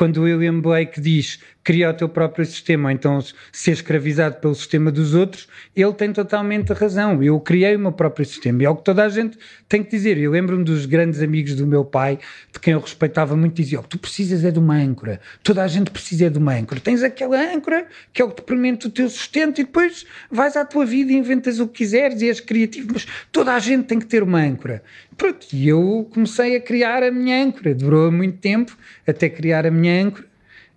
quando o William Blake diz cria o teu próprio sistema, então ser escravizado pelo sistema dos outros, ele tem totalmente razão. Eu criei o meu próprio sistema e é o que toda a gente tem que dizer. Eu lembro-me dos grandes amigos do meu pai, de quem eu respeitava muito, diziam: Tu precisas é de uma âncora, toda a gente precisa é de uma âncora. Tens aquela âncora que é o que te permite o teu sustento e depois vais à tua vida e inventas o que quiseres e és criativo, mas toda a gente tem que ter uma âncora. Pronto, e eu comecei a criar a minha âncora. Demorou muito tempo até criar a minha âncora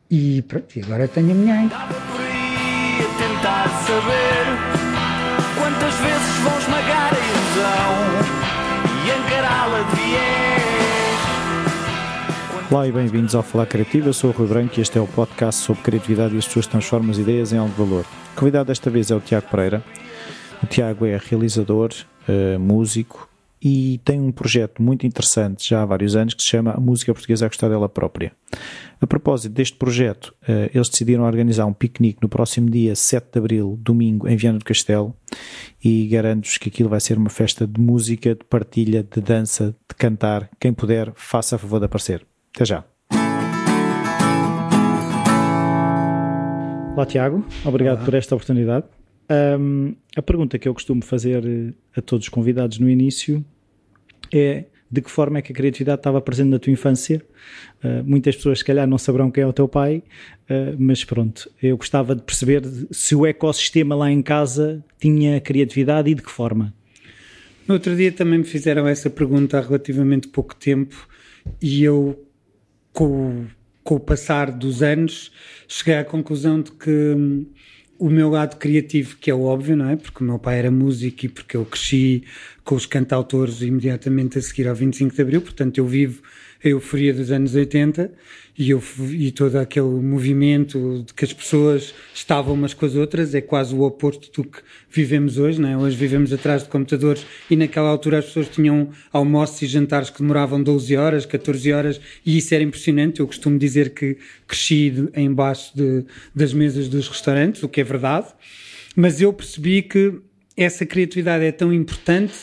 e pronto, e agora tenho a minha aí a tentar saber quantas vezes vão esmagar a ilusão e encará-la de viés. Olá e bem-vindos ao Falar Criativo, eu sou o Rui Branco e este é o podcast sobre criatividade e as pessoas transformam as ideias em algo de valor. O convidado desta vez é o Tiago Pereira. O Tiago é realizador, uh, músico, e tem um projeto muito interessante já há vários anos que se chama A Música Portuguesa a Gostar dela Própria. A propósito deste projeto, eh, eles decidiram organizar um piquenique no próximo dia 7 de Abril, domingo, em Viana do Castelo, e garanto-vos que aquilo vai ser uma festa de música, de partilha, de dança, de cantar. Quem puder, faça a favor de aparecer. Até já! Olá Tiago, obrigado Olá. por esta oportunidade. Um, a pergunta que eu costumo fazer eh, a todos os convidados no início é de que forma é que a criatividade estava presente na tua infância. Uh, muitas pessoas, se calhar, não saberão quem é o teu pai, uh, mas pronto, eu gostava de perceber se o ecossistema lá em casa tinha criatividade e de que forma. No outro dia também me fizeram essa pergunta há relativamente pouco tempo e eu, com, com o passar dos anos, cheguei à conclusão de que hum, o meu lado criativo, que é óbvio, não é? Porque o meu pai era músico e porque eu cresci com os cantautores imediatamente a seguir ao 25 de Abril, portanto eu vivo a euforia dos anos 80 e, eu, e todo aquele movimento de que as pessoas estavam umas com as outras é quase o oposto do que vivemos hoje, não é? Hoje vivemos atrás de computadores e naquela altura as pessoas tinham almoços e jantares que demoravam 12 horas, 14 horas e isso era impressionante. Eu costumo dizer que cresci embaixo de, das mesas dos restaurantes, o que é verdade, mas eu percebi que essa criatividade é tão importante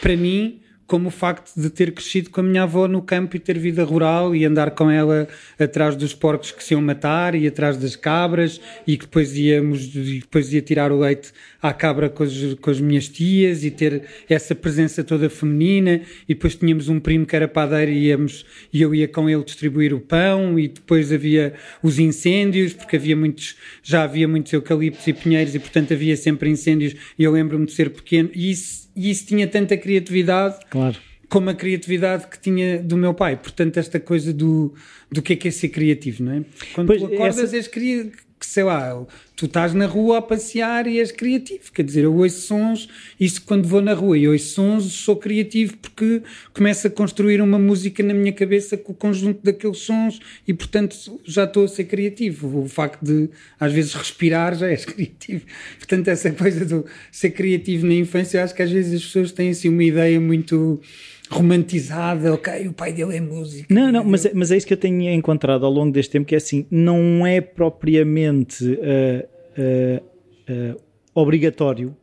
para mim como o facto de ter crescido com a minha avó no campo e ter vida rural e andar com ela atrás dos porcos que se iam matar e atrás das cabras e que depois íamos e depois ia tirar o leite à cabra com as, com as minhas tias e ter essa presença toda feminina. E depois tínhamos um primo que era padeiro e íamos e eu ia com ele distribuir o pão e depois havia os incêndios porque havia muitos já havia muitos eucaliptos e pinheiros e portanto havia sempre incêndios. E eu lembro-me de ser pequeno e isso e isso tinha tanta criatividade claro. como a criatividade que tinha do meu pai. Portanto, esta coisa do, do que é que é ser criativo, não é? Quando pois, tu acordas, essa... és que sei lá, tu estás na rua a passear e és criativo. Quer dizer, eu ouço sons, isso quando vou na rua e ouço sons, sou criativo porque começo a construir uma música na minha cabeça com o conjunto daqueles sons e, portanto, já estou a ser criativo. O facto de, às vezes, respirar já és criativo. Portanto, essa coisa do ser criativo na infância, eu acho que às vezes as pessoas têm assim uma ideia muito romantizada, ok, o pai dele é músico. Não, não, mas, é, mas é isso que eu tenho encontrado ao longo deste tempo, que é assim, não é propriamente uh, uh, uh, obrigatório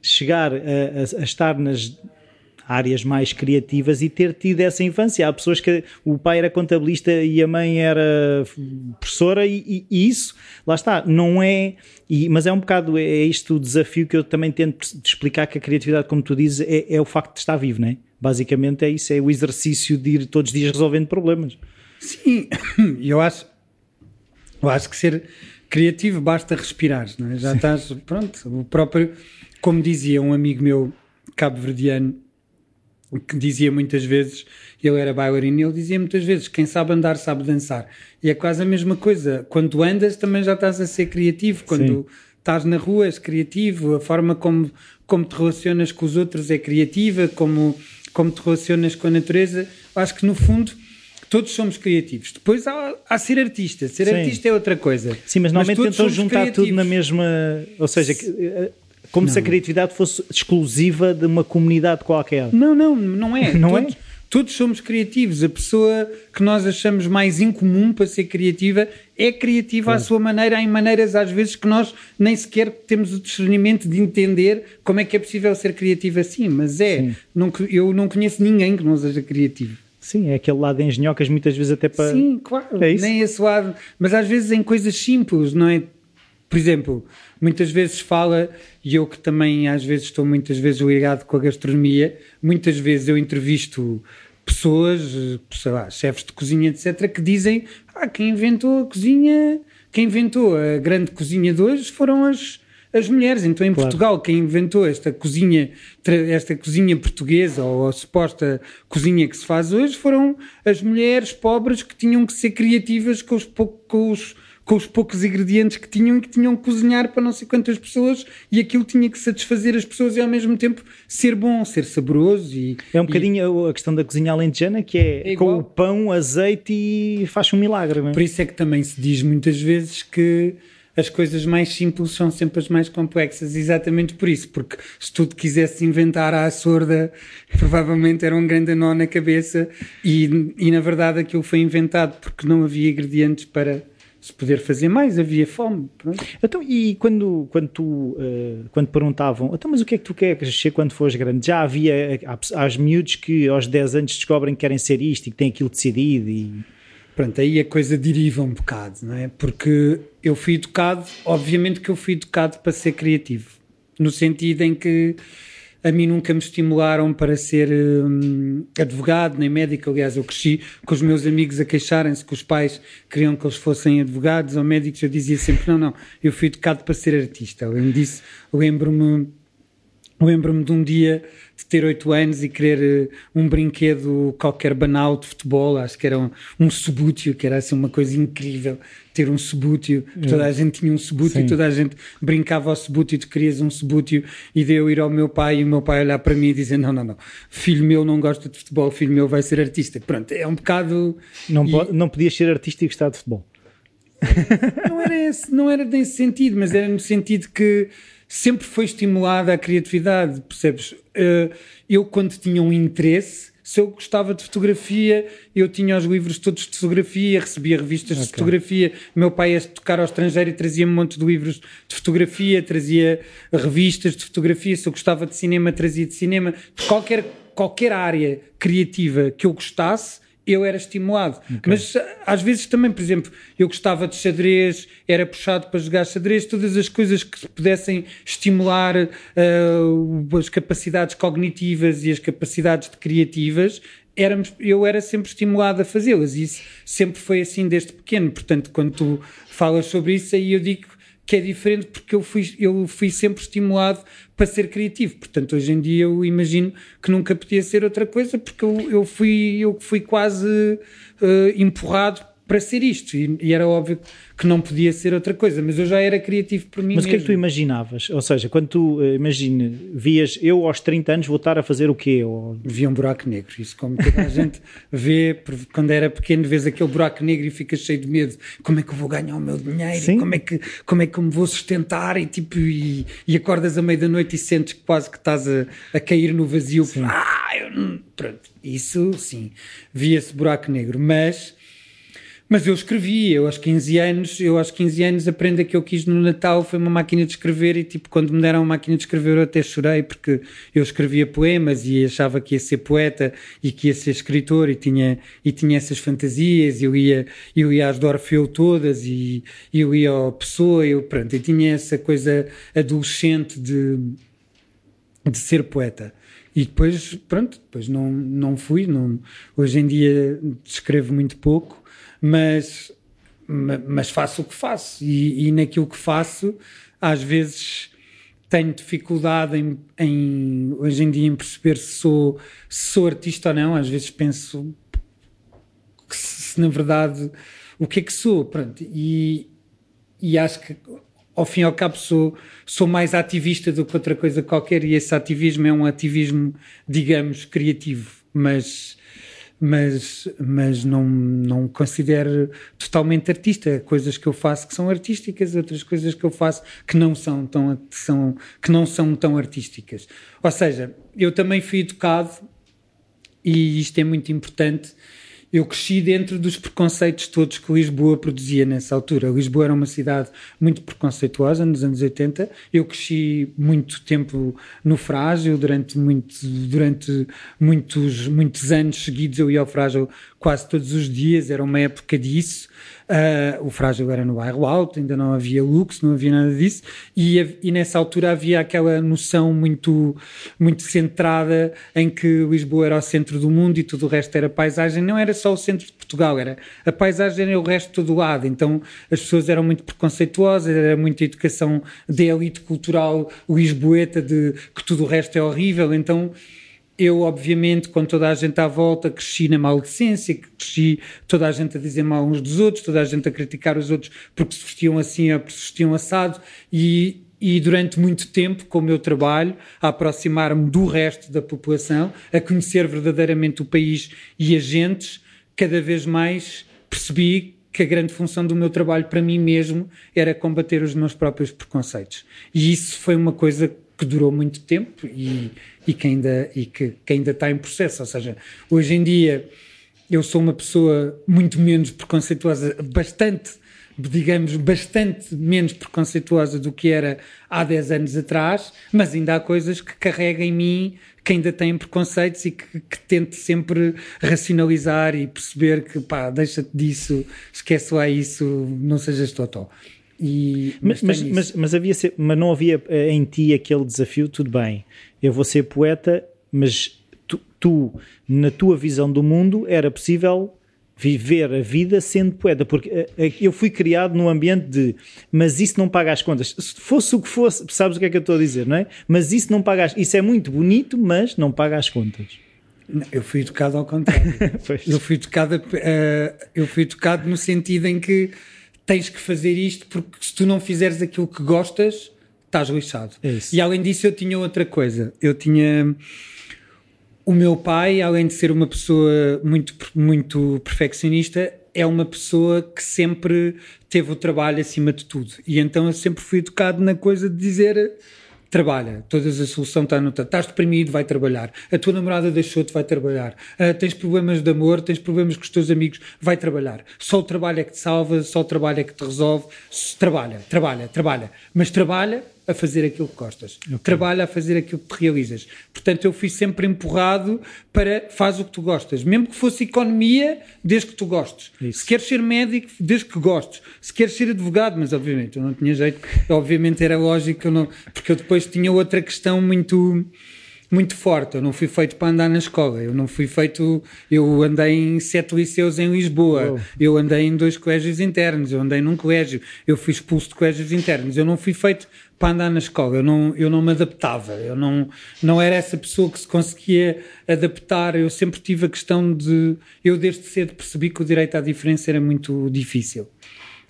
chegar a, a, a, estar nas áreas mais criativas e ter tido essa infância. Há pessoas que o pai era contabilista e a mãe era professora e, e, e isso, lá está, não é... E, mas é um bocado, é isto o desafio que eu também tento explicar que a criatividade, como tu dizes, é, é o facto de estar vivo, não é? Basicamente é isso, é o exercício de ir todos os dias resolvendo problemas. Sim, eu acho, eu acho que ser criativo basta respirar, não é? Já Sim. estás, pronto, o próprio, como dizia um amigo meu cabo-verdiano, que dizia muitas vezes, ele era bailarino, ele dizia muitas vezes, quem sabe andar sabe dançar. E é quase a mesma coisa, quando andas também já estás a ser criativo, quando... Sim estás na rua, és criativo, a forma como, como te relacionas com os outros é criativa, como como te relacionas com a natureza, acho que no fundo todos somos criativos. Depois há, há ser artista. Ser Sim. artista é outra coisa. Sim, mas normalmente mas tentam juntar criativos. tudo na mesma. Ou seja, eh, como não. se a criatividade fosse exclusiva de uma comunidade qualquer. Não, não, não é. não todos, é? Todos somos criativos. A pessoa que nós achamos mais incomum para ser criativa é criativa à sua maneira, em maneiras às vezes que nós nem sequer temos o discernimento de entender como é que é possível ser criativo assim. Mas é, não, eu não conheço ninguém que não seja criativo. Sim, é aquele lado de engenhocas, muitas vezes até para. Sim, claro. É isso? Nem esse lado. Mas às vezes em coisas simples, não é? Por exemplo, muitas vezes fala, e eu que também às vezes estou muitas vezes ligado com a gastronomia, muitas vezes eu entrevisto pessoas, sei lá, chefes de cozinha, etc., que dizem: ah, quem inventou a cozinha, quem inventou a grande cozinha de hoje foram as as mulheres. Então, em claro. Portugal, quem inventou esta cozinha, esta cozinha portuguesa ou a suposta cozinha que se faz hoje foram as mulheres pobres que tinham que ser criativas com os, com os, com os poucos ingredientes que tinham e que tinham que cozinhar para não sei quantas pessoas e aquilo tinha que satisfazer as pessoas e ao mesmo tempo ser bom, ser saboroso. E, é um bocadinho a questão da cozinha alentejana que é, é com o pão, azeite e faz um milagre. Não é? Por isso é que também se diz muitas vezes que as coisas mais simples são sempre as mais complexas, exatamente por isso, porque se tu quisesse inventar à sorda, provavelmente era um grande nó na cabeça e, e na verdade aquilo foi inventado porque não havia ingredientes para se poder fazer mais, havia fome. Pronto. Então, e quando, quando, tu, uh, quando perguntavam, então, mas o que é que tu queres ser quando fores grande? Já havia, há, há miúdos que aos 10 anos descobrem que querem ser isto e que têm aquilo decidido e... Pronto, aí a coisa deriva um bocado, não é? Porque eu fui educado, obviamente que eu fui educado para ser criativo, no sentido em que a mim nunca me estimularam para ser hum, advogado nem médico. Aliás, eu cresci com os meus amigos a queixarem-se que os pais queriam que eles fossem advogados ou médicos. Eu dizia sempre: não, não, eu fui educado para ser artista. Além disso, lembro-me lembro-me de um dia de ter oito anos e querer uh, um brinquedo qualquer banal de futebol, acho que era um, um subútil, que era assim uma coisa incrível, ter um subútil, toda a gente tinha um subútil, toda a gente brincava ao subútil, tu querias um subútil, e de eu ir ao meu pai e o meu pai olhar para mim e dizer, não, não, não, filho meu não gosta de futebol, filho meu vai ser artista. Pronto, é um bocado... Não, e... não podias ser artista e gostar de futebol. não era, esse, não era nesse sentido, mas era no sentido que sempre foi estimulada a criatividade, percebes? Eh, eu, quando tinha um interesse, se eu gostava de fotografia, eu tinha os livros todos de fotografia, recebia revistas okay. de fotografia. Meu pai ia tocar ao estrangeiro e trazia um monte de livros de fotografia, trazia revistas de fotografia. Se eu gostava de cinema, trazia de cinema. Qualquer, qualquer área criativa que eu gostasse, eu era estimulado. Okay. Mas às vezes também, por exemplo, eu gostava de xadrez, era puxado para jogar xadrez, todas as coisas que pudessem estimular uh, as capacidades cognitivas e as capacidades criativas, éramos, eu era sempre estimulado a fazê-las e isso sempre foi assim desde pequeno. Portanto, quando tu falas sobre isso, aí eu digo que é diferente porque eu fui, eu fui sempre estimulado para ser criativo. Portanto, hoje em dia eu imagino que nunca podia ser outra coisa porque eu, eu fui, eu fui quase uh, empurrado para ser isto. E, e, era óbvio que não podia ser outra coisa, mas eu já era criativo por mim Mas o que é que tu imaginavas? Ou seja, quando tu, uh, imagina, vias eu aos 30 anos voltar a fazer o quê? Ou... Via um buraco negro, isso como toda a gente vê, quando era pequeno vês aquele buraco negro e ficas cheio de medo, como é que eu vou ganhar o meu dinheiro? Como é, que, como é que eu me vou sustentar? E tipo, e, e acordas à meia da noite e sentes quase que estás a, a cair no vazio. Sim. Ah, eu, pronto, isso sim, via esse buraco negro, mas mas eu escrevi, eu aos 15 anos, eu aos 15 anos a que eu quis no Natal foi uma máquina de escrever e tipo, quando me deram uma máquina de escrever eu até chorei porque eu escrevia poemas e achava que ia ser poeta e que ia ser escritor e tinha, e tinha essas fantasias, eu ia, eu ia às do Orfeu todas e eu ia ao Pessoa, eu, pronto, eu tinha essa coisa adolescente de, de ser poeta. E depois, pronto, depois não, não fui, não, hoje em dia escrevo muito pouco, mas, mas faço o que faço. E, e naquilo que faço, às vezes tenho dificuldade em, em, hoje em dia em perceber se sou, se sou artista ou não. Às vezes penso que se, se na verdade o que é que sou. Pronto, e, e acho que ao fim e ao cabo sou, sou mais ativista do que outra coisa qualquer e esse ativismo é um ativismo, digamos, criativo, mas mas, mas não, não considero totalmente artista. Coisas que eu faço que são artísticas, outras coisas que eu faço que não são tão, são, que não são tão artísticas. Ou seja, eu também fui educado, e isto é muito importante, eu cresci dentro dos preconceitos todos que Lisboa produzia nessa altura. Lisboa era uma cidade muito preconceituosa nos anos 80. Eu cresci muito tempo no Frágil, durante, muito, durante muitos, muitos anos seguidos eu ia ao Frágil quase todos os dias, era uma época disso. Uh, o Frágil era no bairro alto, ainda não havia luxo, não havia nada disso, e, e, nessa altura havia aquela noção muito, muito centrada em que Lisboa era o centro do mundo e tudo o resto era paisagem. Não era só o centro de Portugal, era a paisagem era o resto todo lado. Então as pessoas eram muito preconceituosas, era muita educação de elite cultural lisboeta de que tudo o resto é horrível. Então eu, obviamente, com toda a gente à volta, cresci na maldecência, cresci toda a gente a dizer mal uns dos outros, toda a gente a criticar os outros porque se vestiam assim ou porque se vestiam assado, e, e durante muito tempo, com o meu trabalho, a aproximar-me do resto da população, a conhecer verdadeiramente o país e as gentes, cada vez mais percebi que a grande função do meu trabalho para mim mesmo era combater os meus próprios preconceitos. E isso foi uma coisa que durou muito tempo e, e, que, ainda, e que, que ainda está em processo. Ou seja, hoje em dia eu sou uma pessoa muito menos preconceituosa, bastante, digamos, bastante menos preconceituosa do que era há 10 anos atrás, mas ainda há coisas que carrega em mim que ainda têm preconceitos e que, que tento sempre racionalizar e perceber que pá, deixa-te disso, esquece lá isso, não sejas totó. E, mas, mas, mas, mas, havia mas não havia eh, em ti aquele desafio, tudo bem, eu vou ser poeta, mas tu, tu, na tua visão do mundo, era possível viver a vida sendo poeta, porque eh, eh, eu fui criado num ambiente de mas isso não paga as contas. Se fosse o que fosse, sabes o que é que eu estou a dizer, não é? Mas isso não paga as, isso é muito bonito, mas não paga as contas. Não, eu fui educado ao contrário. eu fui educado, uh, eu fui educado no sentido em que tens que fazer isto porque se tu não fizeres aquilo que gostas, estás lixado. É e além disso, eu tinha outra coisa. Eu tinha. O meu pai, além de ser uma pessoa muito, muito perfeccionista, é uma pessoa que sempre teve o trabalho acima de tudo. E então eu sempre fui educado na coisa de dizer trabalha, toda a solução está no estás deprimido, vai trabalhar, a tua namorada deixou-te, vai trabalhar, uh, tens problemas de amor, tens problemas com os teus amigos, vai trabalhar, só o trabalho é que te salva, só o trabalho é que te resolve, trabalha, trabalha, trabalha, mas trabalha a fazer aquilo que gostas. Okay. Trabalha a fazer aquilo que realizas. Portanto, eu fui sempre empurrado para faz o que tu gostas. Mesmo que fosse economia, desde que tu gostes. Isso. Se queres ser médico, desde que gostes. Se queres ser advogado, mas obviamente eu não tinha jeito. Obviamente era lógico, não, porque eu depois tinha outra questão muito muito forte. Eu não fui feito para andar na escola. Eu não fui feito. Eu andei em sete liceus em Lisboa. Oh. Eu andei em dois colégios internos. Eu andei num colégio. Eu fui expulso de colégios internos. Eu não fui feito para andar na escola. Eu não, eu não me adaptava. Eu não, não era essa pessoa que se conseguia adaptar. Eu sempre tive a questão de. Eu, desde cedo, percebi que o direito à diferença era muito difícil.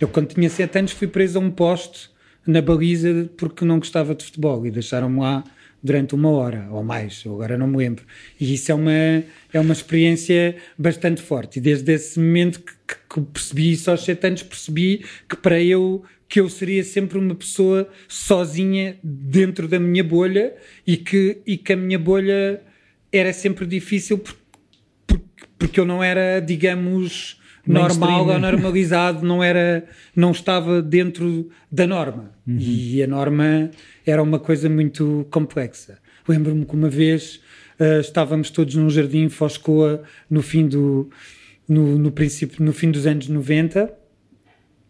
Eu, quando tinha sete anos, fui preso a um posto na baliza porque não gostava de futebol e deixaram-me lá durante uma hora ou mais, eu agora não me lembro. E isso é uma, é uma experiência bastante forte. E desde esse momento que, que percebi isso aos sete anos, percebi que para eu que eu seria sempre uma pessoa sozinha dentro da minha bolha e que, e que a minha bolha era sempre difícil porque, porque eu não era, digamos, normal ou normalizado, não era, não estava dentro da norma. Uhum. E a norma era uma coisa muito complexa. Lembro-me que uma vez uh, estávamos todos num jardim em Foscoa no fim do no, no princípio no fim dos anos 90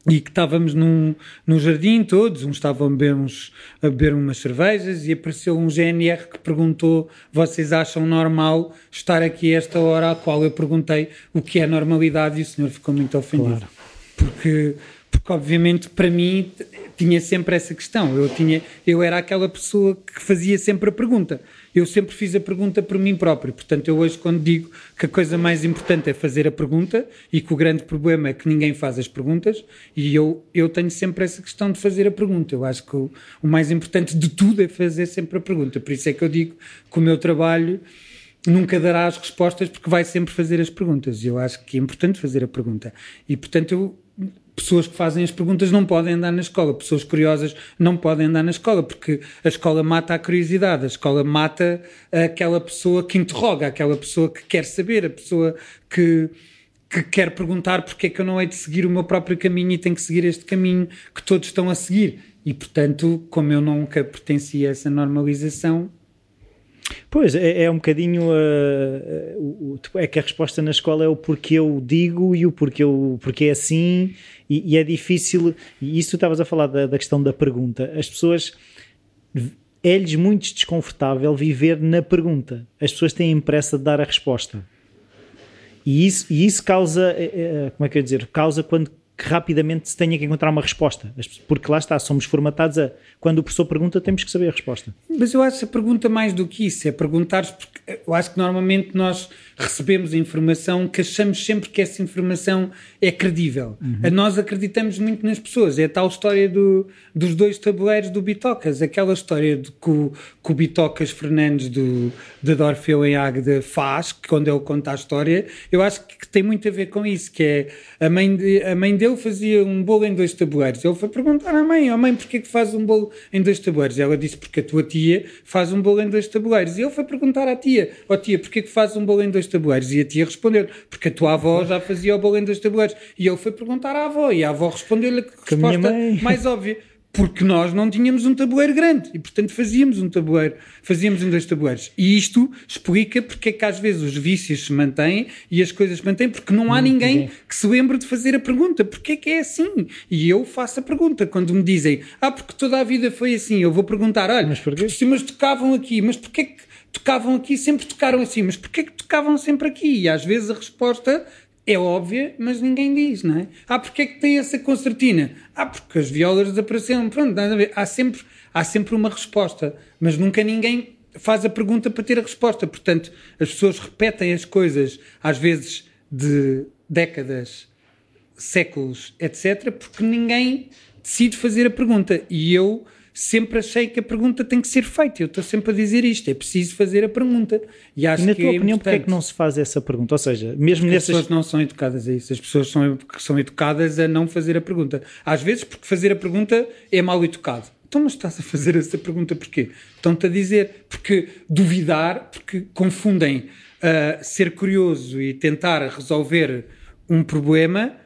e que estávamos num, num jardim todos, uns estavam a beber, uns, a beber umas cervejas e apareceu um GNR que perguntou vocês acham normal estar aqui a esta hora, a qual eu perguntei o que é normalidade e o senhor ficou muito ofendido. Claro. Porque, porque obviamente para mim tinha sempre essa questão, eu, tinha, eu era aquela pessoa que fazia sempre a pergunta eu sempre fiz a pergunta por mim próprio. Portanto, eu hoje, quando digo que a coisa mais importante é fazer a pergunta e que o grande problema é que ninguém faz as perguntas, e eu, eu tenho sempre essa questão de fazer a pergunta. Eu acho que o, o mais importante de tudo é fazer sempre a pergunta. Por isso é que eu digo que o meu trabalho nunca dará as respostas porque vai sempre fazer as perguntas. Eu acho que é importante fazer a pergunta. E, portanto, eu pessoas que fazem as perguntas não podem andar na escola, pessoas curiosas não podem andar na escola, porque a escola mata a curiosidade, a escola mata aquela pessoa que interroga, aquela pessoa que quer saber, a pessoa que, que quer perguntar porque é que eu não hei de seguir o meu próprio caminho e tenho que seguir este caminho que todos estão a seguir. E, portanto, como eu nunca pertencia a essa normalização, Pois, é, é um bocadinho. Uh, uh, é que a resposta na escola é o porquê eu digo e o porquê, eu, porquê é assim, e, e é difícil. E isso tu estavas a falar da, da, questão da pergunta. As pessoas. É-lhes muito desconfortável viver na pergunta. As pessoas têm pressa de dar a resposta. E isso, e isso causa. Uh, como é que eu dizer? Causa quando que rapidamente se tenha que encontrar uma resposta. Porque lá está, somos formatados a quando o professor pergunta, temos que saber a resposta. Mas eu acho que a pergunta mais do que isso é perguntar porque eu acho que normalmente nós recebemos informação que achamos sempre que essa informação é credível. Uhum. Nós acreditamos muito nas pessoas. É a tal história do, dos dois tabuleiros do Bitocas, aquela história de, que, o, que o Bitocas Fernandes do, de Dorfeu em Águeda faz, que quando ele conta a história, eu acho que tem muito a ver com isso, que é a mãe, de, a mãe dele fazia um bolo em dois tabuleiros. Ele foi perguntar à mãe, oh mãe, porquê que faz um bolo em dois tabuleiros? Ela disse, porque a tua tia faz um bolo em dois tabuleiros. E ele foi perguntar à tia, ó oh, tia, porquê que faz um bolo em dois tabuleiros? E a tia respondeu, porque a tua avó já fazia o bolo em dois tabuleiros. E ele foi perguntar à avó, e a avó respondeu-lhe a resposta mais óbvia porque nós não tínhamos um tabuleiro grande e, portanto, fazíamos um tabuleiro, fazíamos em dois tabuleiros. E isto explica porque é que às vezes os vícios se mantêm e as coisas se mantêm, porque não há ninguém que se lembre de fazer a pergunta: porque é que é assim? E eu faço a pergunta. Quando me dizem, ah, porque toda a vida foi assim, eu vou perguntar: olha, mas, porquê? mas tocavam aqui, mas porquê que tocavam aqui sempre tocaram assim, mas porquê que tocavam sempre aqui? E às vezes a resposta é óbvia, mas ninguém diz, não é? Ah, porque é que tem essa concertina? Ah, porque as violas desapareceram. Pronto, nada a ver. Há sempre, há sempre uma resposta, mas nunca ninguém faz a pergunta para ter a resposta. Portanto, as pessoas repetem as coisas, às vezes de décadas, séculos, etc., porque ninguém decide fazer a pergunta. E eu sempre achei que a pergunta tem que ser feita. Eu estou sempre a dizer isto, é preciso fazer a pergunta. E, acho e na tua é opinião, porquê é que não se faz essa pergunta? Ou seja, mesmo porque nessas... As pessoas não são educadas a isso. As pessoas são, são educadas a não fazer a pergunta. Às vezes, porque fazer a pergunta é mal educado. Então, mas estás a fazer essa pergunta porquê? Estão-te a dizer, porque duvidar, porque confundem uh, ser curioso e tentar resolver um problema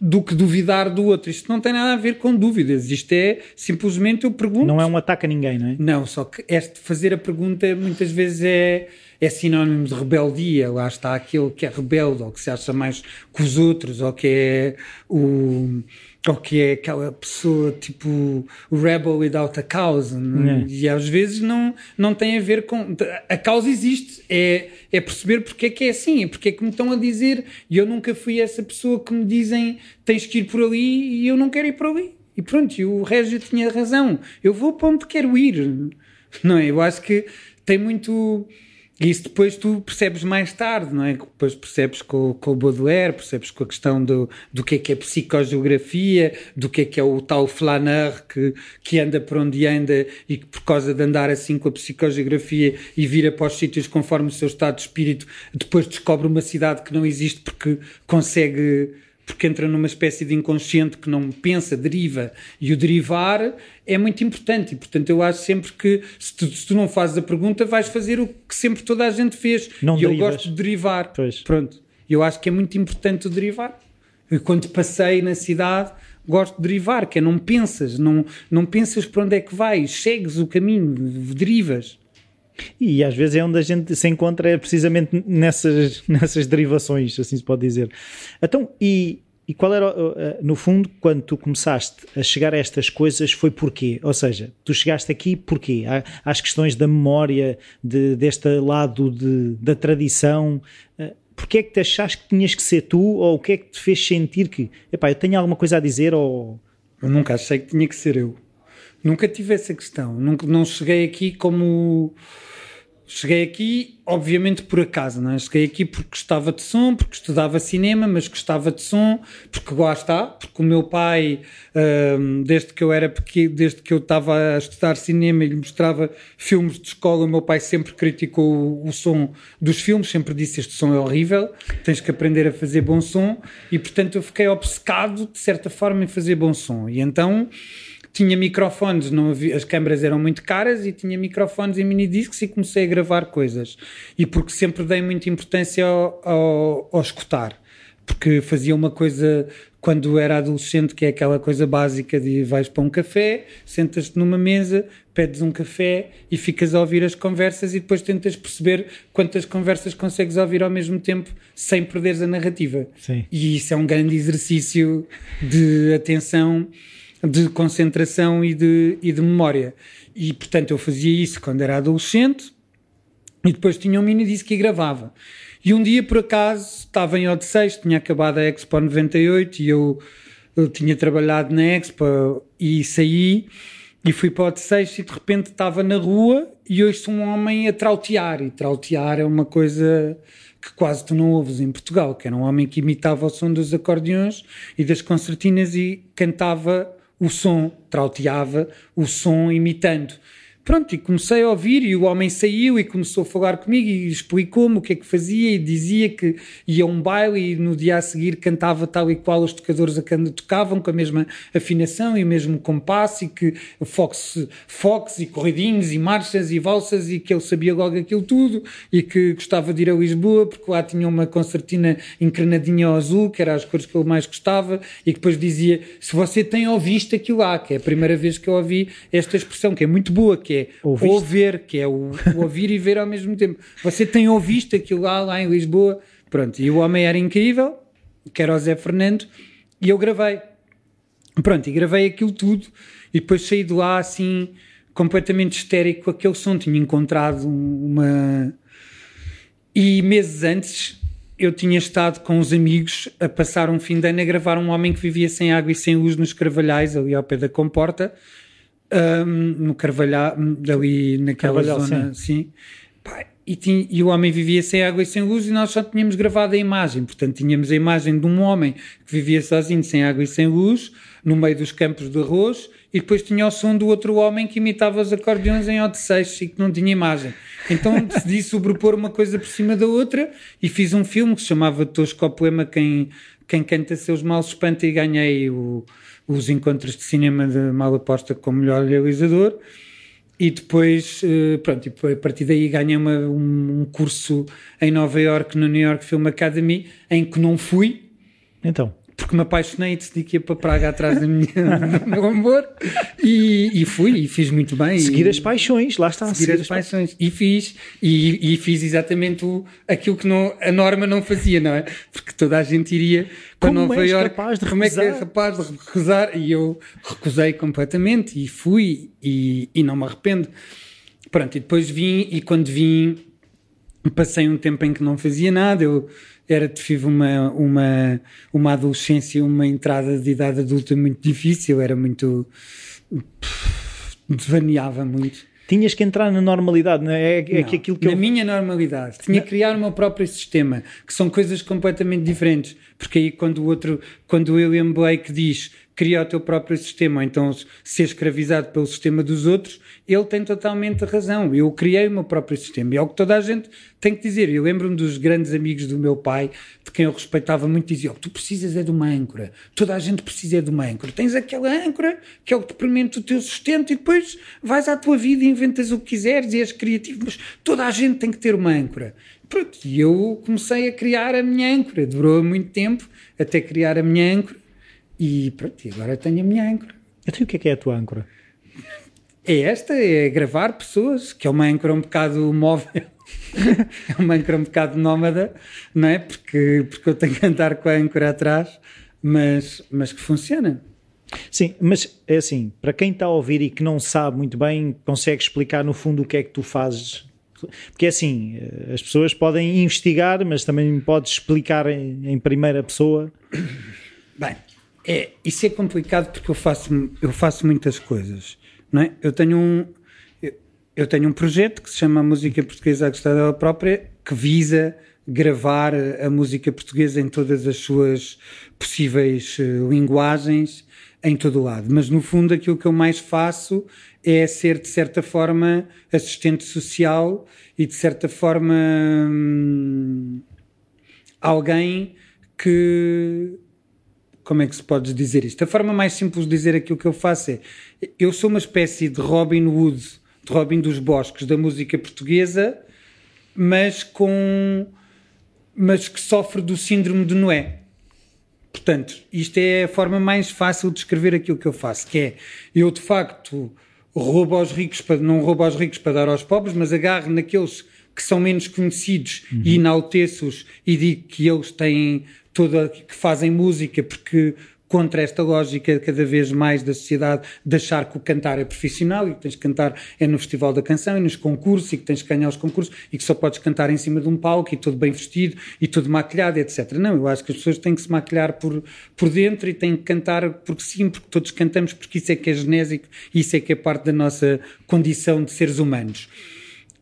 do que duvidar do outro. Isto não tem nada a ver com dúvidas. Isto é simplesmente eu pergunto. Não é um ataque a ninguém, não é? Não, só que este fazer a pergunta muitas vezes é, é sinónimo de rebeldia. Lá está aquele que é rebelde, ou que se acha mais que os outros, ou que é o ou que é aquela pessoa tipo rebel without a cause é? e às vezes não, não tem a ver com a causa existe é, é perceber porque é que é assim, é porque é que me estão a dizer e eu nunca fui essa pessoa que me dizem tens que ir por ali e eu não quero ir por ali e pronto, e o Régio tinha razão eu vou para onde quero ir não é? Eu acho que tem muito isso depois tu percebes mais tarde, não é? Depois percebes com, com o Baudelaire, percebes com a questão do, do que é que é psicogeografia, do que é que é o tal flaneur que, que anda por onde anda e que por causa de andar assim com a psicogeografia e vira para os sítios conforme o seu estado de espírito, depois descobre uma cidade que não existe porque consegue porque entra numa espécie de inconsciente que não pensa, deriva, e o derivar é muito importante. E, portanto, eu acho sempre que se tu, se tu não fazes a pergunta, vais fazer o que sempre toda a gente fez. Não e derivas. eu gosto de derivar. Pois. Pronto. Eu acho que é muito importante o derivar. E quando passei na cidade, gosto de derivar, que é não pensas, não, não pensas para onde é que vais, segues o caminho, derivas. E às vezes é onde a gente se encontra é precisamente nessas, nessas derivações, assim se pode dizer. Então, e, e qual era, no fundo, quando tu começaste a chegar a estas coisas, foi porquê? Ou seja, tu chegaste aqui porquê? Às questões da memória, de, deste lado de, da tradição. Eh, porquê é que te achaste que tinhas que ser tu? Ou o que é que te fez sentir que, epá, eu tenho alguma coisa a dizer? Ou... Eu nunca achei que tinha que ser eu. Nunca tive essa questão. Nunca, não cheguei aqui como Cheguei aqui, obviamente, por acaso, não é? Cheguei aqui porque gostava de som, porque estudava cinema, mas gostava de som, porque lá está, porque o meu pai, hum, desde que eu era pequeno, desde que eu estava a estudar cinema e lhe mostrava filmes de escola, o meu pai sempre criticou o, o som dos filmes, sempre disse este som é horrível, tens que aprender a fazer bom som, e portanto eu fiquei obcecado, de certa forma, em fazer bom som. E então tinha microfones, não havia, as câmaras eram muito caras e tinha microfones e mini discs e comecei a gravar coisas. E porque sempre dei muita importância ao, ao, ao escutar. porque fazia uma coisa quando era adolescente, que é aquela coisa básica de vais para um café, sentas-te numa mesa, pedes um café e ficas a ouvir as conversas e depois tentas perceber quantas conversas consegues ouvir ao mesmo tempo sem perderes a narrativa. Sim. E isso é um grande exercício de atenção, de concentração e de, e de memória. E portanto eu fazia isso quando era adolescente e depois tinha um mini disco e gravava. E um dia, por acaso, estava em Odisseis, tinha acabado a Expo 98 e eu, eu tinha trabalhado na Expo e saí e fui para Odisseis e de repente estava na rua e ouço um homem a trautear. E trautear é uma coisa que quase tu não ouves em Portugal, que era um homem que imitava o som dos acordeões e das concertinas e cantava o som, trauteava o som imitando. Pronto, e comecei a ouvir e o homem saiu e começou a falar comigo e explicou-me o que é que fazia e dizia que ia a um baile e no dia a seguir cantava tal e qual os tocadores a tocavam com a mesma afinação e o mesmo compasso e que fox, fox e corridinhos e marchas e valsas e que ele sabia logo aquilo tudo e que gostava de ir a Lisboa porque lá tinha uma concertina encrenadinha ao azul que era as cores que ele mais gostava e que depois dizia se você tem ouvido aquilo lá, que é a primeira vez que eu ouvi esta expressão que é muito boa, que é Ouviste? ouvir, que é o, o ouvir e ver ao mesmo tempo. Você tem ouvido aquilo lá, lá em Lisboa? Pronto, e o homem era incrível, que era o Zé Fernando, e eu gravei. Pronto, e gravei aquilo tudo, e depois saí de lá assim, completamente histérico aquele som. Tinha encontrado uma. E meses antes eu tinha estado com os amigos a passar um fim de ano a gravar um homem que vivia sem água e sem luz nos Carvalhais, ali ao pé da Comporta um, no Carvalhal, ali naquela Carvalhal, zona, sim. Pá, e, tinha- e o homem vivia sem água e sem luz e nós só tínhamos gravado a imagem. Portanto, tínhamos a imagem de um homem que vivia sozinho, sem água e sem luz, no meio dos campos de arroz, e depois tinha o som do outro homem que imitava os acordeões em Odisseias e que não tinha imagem. Então decidi sobrepor uma coisa por cima da outra e fiz um filme que se chamava Tosco ao Poema Quem, Quem Canta Seus Males Espanta e ganhei o- os encontros de cinema de Mal Aposta como melhor realizador. E depois, eh, pronto, a partir daí ganhei uma- um, um curso em Nova York, no New York Film Academy, em que não fui, Então, porque me apaixonei e decidi que ia para Praga atrás do meu amor, e, e fui, e fiz muito bem. seguir e, as paixões, lá está. seguir as paixões. E fiz, e, e fiz exatamente o, aquilo que não, a norma não fazia, não é? Porque toda a gente iria para Como Nova York. capaz de como é que é recusar? capaz de recusar? E eu recusei completamente e fui e, e não me arrependo. Pronto, e depois vim, e quando vim, passei um tempo em que não fazia nada. Eu era, tive uma, uma, uma adolescência, uma entrada de idade adulta muito difícil, era muito. devaneava muito. Tinhas que entrar na normalidade, não é? É, é Não, aquilo que na eu. minha normalidade. Tinha que criar o meu próprio sistema, que são coisas completamente diferentes. Porque aí quando o outro, quando o William Blake diz cria o teu próprio sistema, então ser escravizado pelo sistema dos outros, ele tem totalmente razão. Eu criei o meu próprio sistema. E é o que toda a gente tem que dizer. Eu lembro-me dos grandes amigos do meu pai, de quem eu respeitava muito, diziam: Tu precisas é de uma âncora. Toda a gente precisa é de uma âncora. Tens aquela âncora que é o que te permite o teu sustento e depois vais à tua vida e inventas o que quiseres e és criativo. Mas toda a gente tem que ter uma âncora. Pronto, e eu comecei a criar a minha âncora. Demorou muito tempo até criar a minha âncora. E pronto, e agora tenho a minha âncora. Então, o que é que é a tua âncora? É esta, é gravar pessoas, que é uma âncora um bocado móvel, é uma âncora um bocado nómada, não é? Porque, porque eu tenho que andar com a âncora atrás, mas, mas que funciona. Sim, mas é assim, para quem está a ouvir e que não sabe muito bem, consegue explicar no fundo o que é que tu fazes? Porque é assim, eh, as pessoas podem investigar, mas também podes explicar em, em primeira pessoa. Bem, é, isso é complicado porque eu faço, eu faço muitas coisas, não é? Eu tenho um, eu, eu tenho um projeto que se chama Música Portuguesa a Gostar dela própria, que visa gravar a música portuguesa em todas as suas possíveis eh, linguagens, em todo lado. Mas no fundo aquilo que eu mais faço é ser, de certa forma, assistente social e, de certa forma, hum, alguém que como é que se pode dizer isto? A forma mais simples de dizer aquilo que eu faço é eu sou uma espécie de Robin Hood, de Robin dos Bosques da música portuguesa, mas com mas que sofre do síndrome de Noé. Portanto, isto é a forma mais fácil de escrever aquilo que eu faço, que é eu de facto roubo aos ricos para não roubo aos ricos para dar aos pobres, mas agarro naqueles que são menos conhecidos uhum. e enalteço-os e digo que eles têm toda que fazem música porque contra esta lógica cada vez mais da sociedade de achar que o cantar é profissional e que tens que cantar é no Festival da Canção e nos concursos e que tens que ganhar os concursos e que só podes cantar em cima de um palco e todo bem vestido e todo maquilhado, etc. Não, eu acho que as pessoas têm que se maquilhar por, por dentro e têm que cantar porque sim, porque todos cantamos, porque isso é que é genésico e isso é que é parte da nossa condição de seres humanos.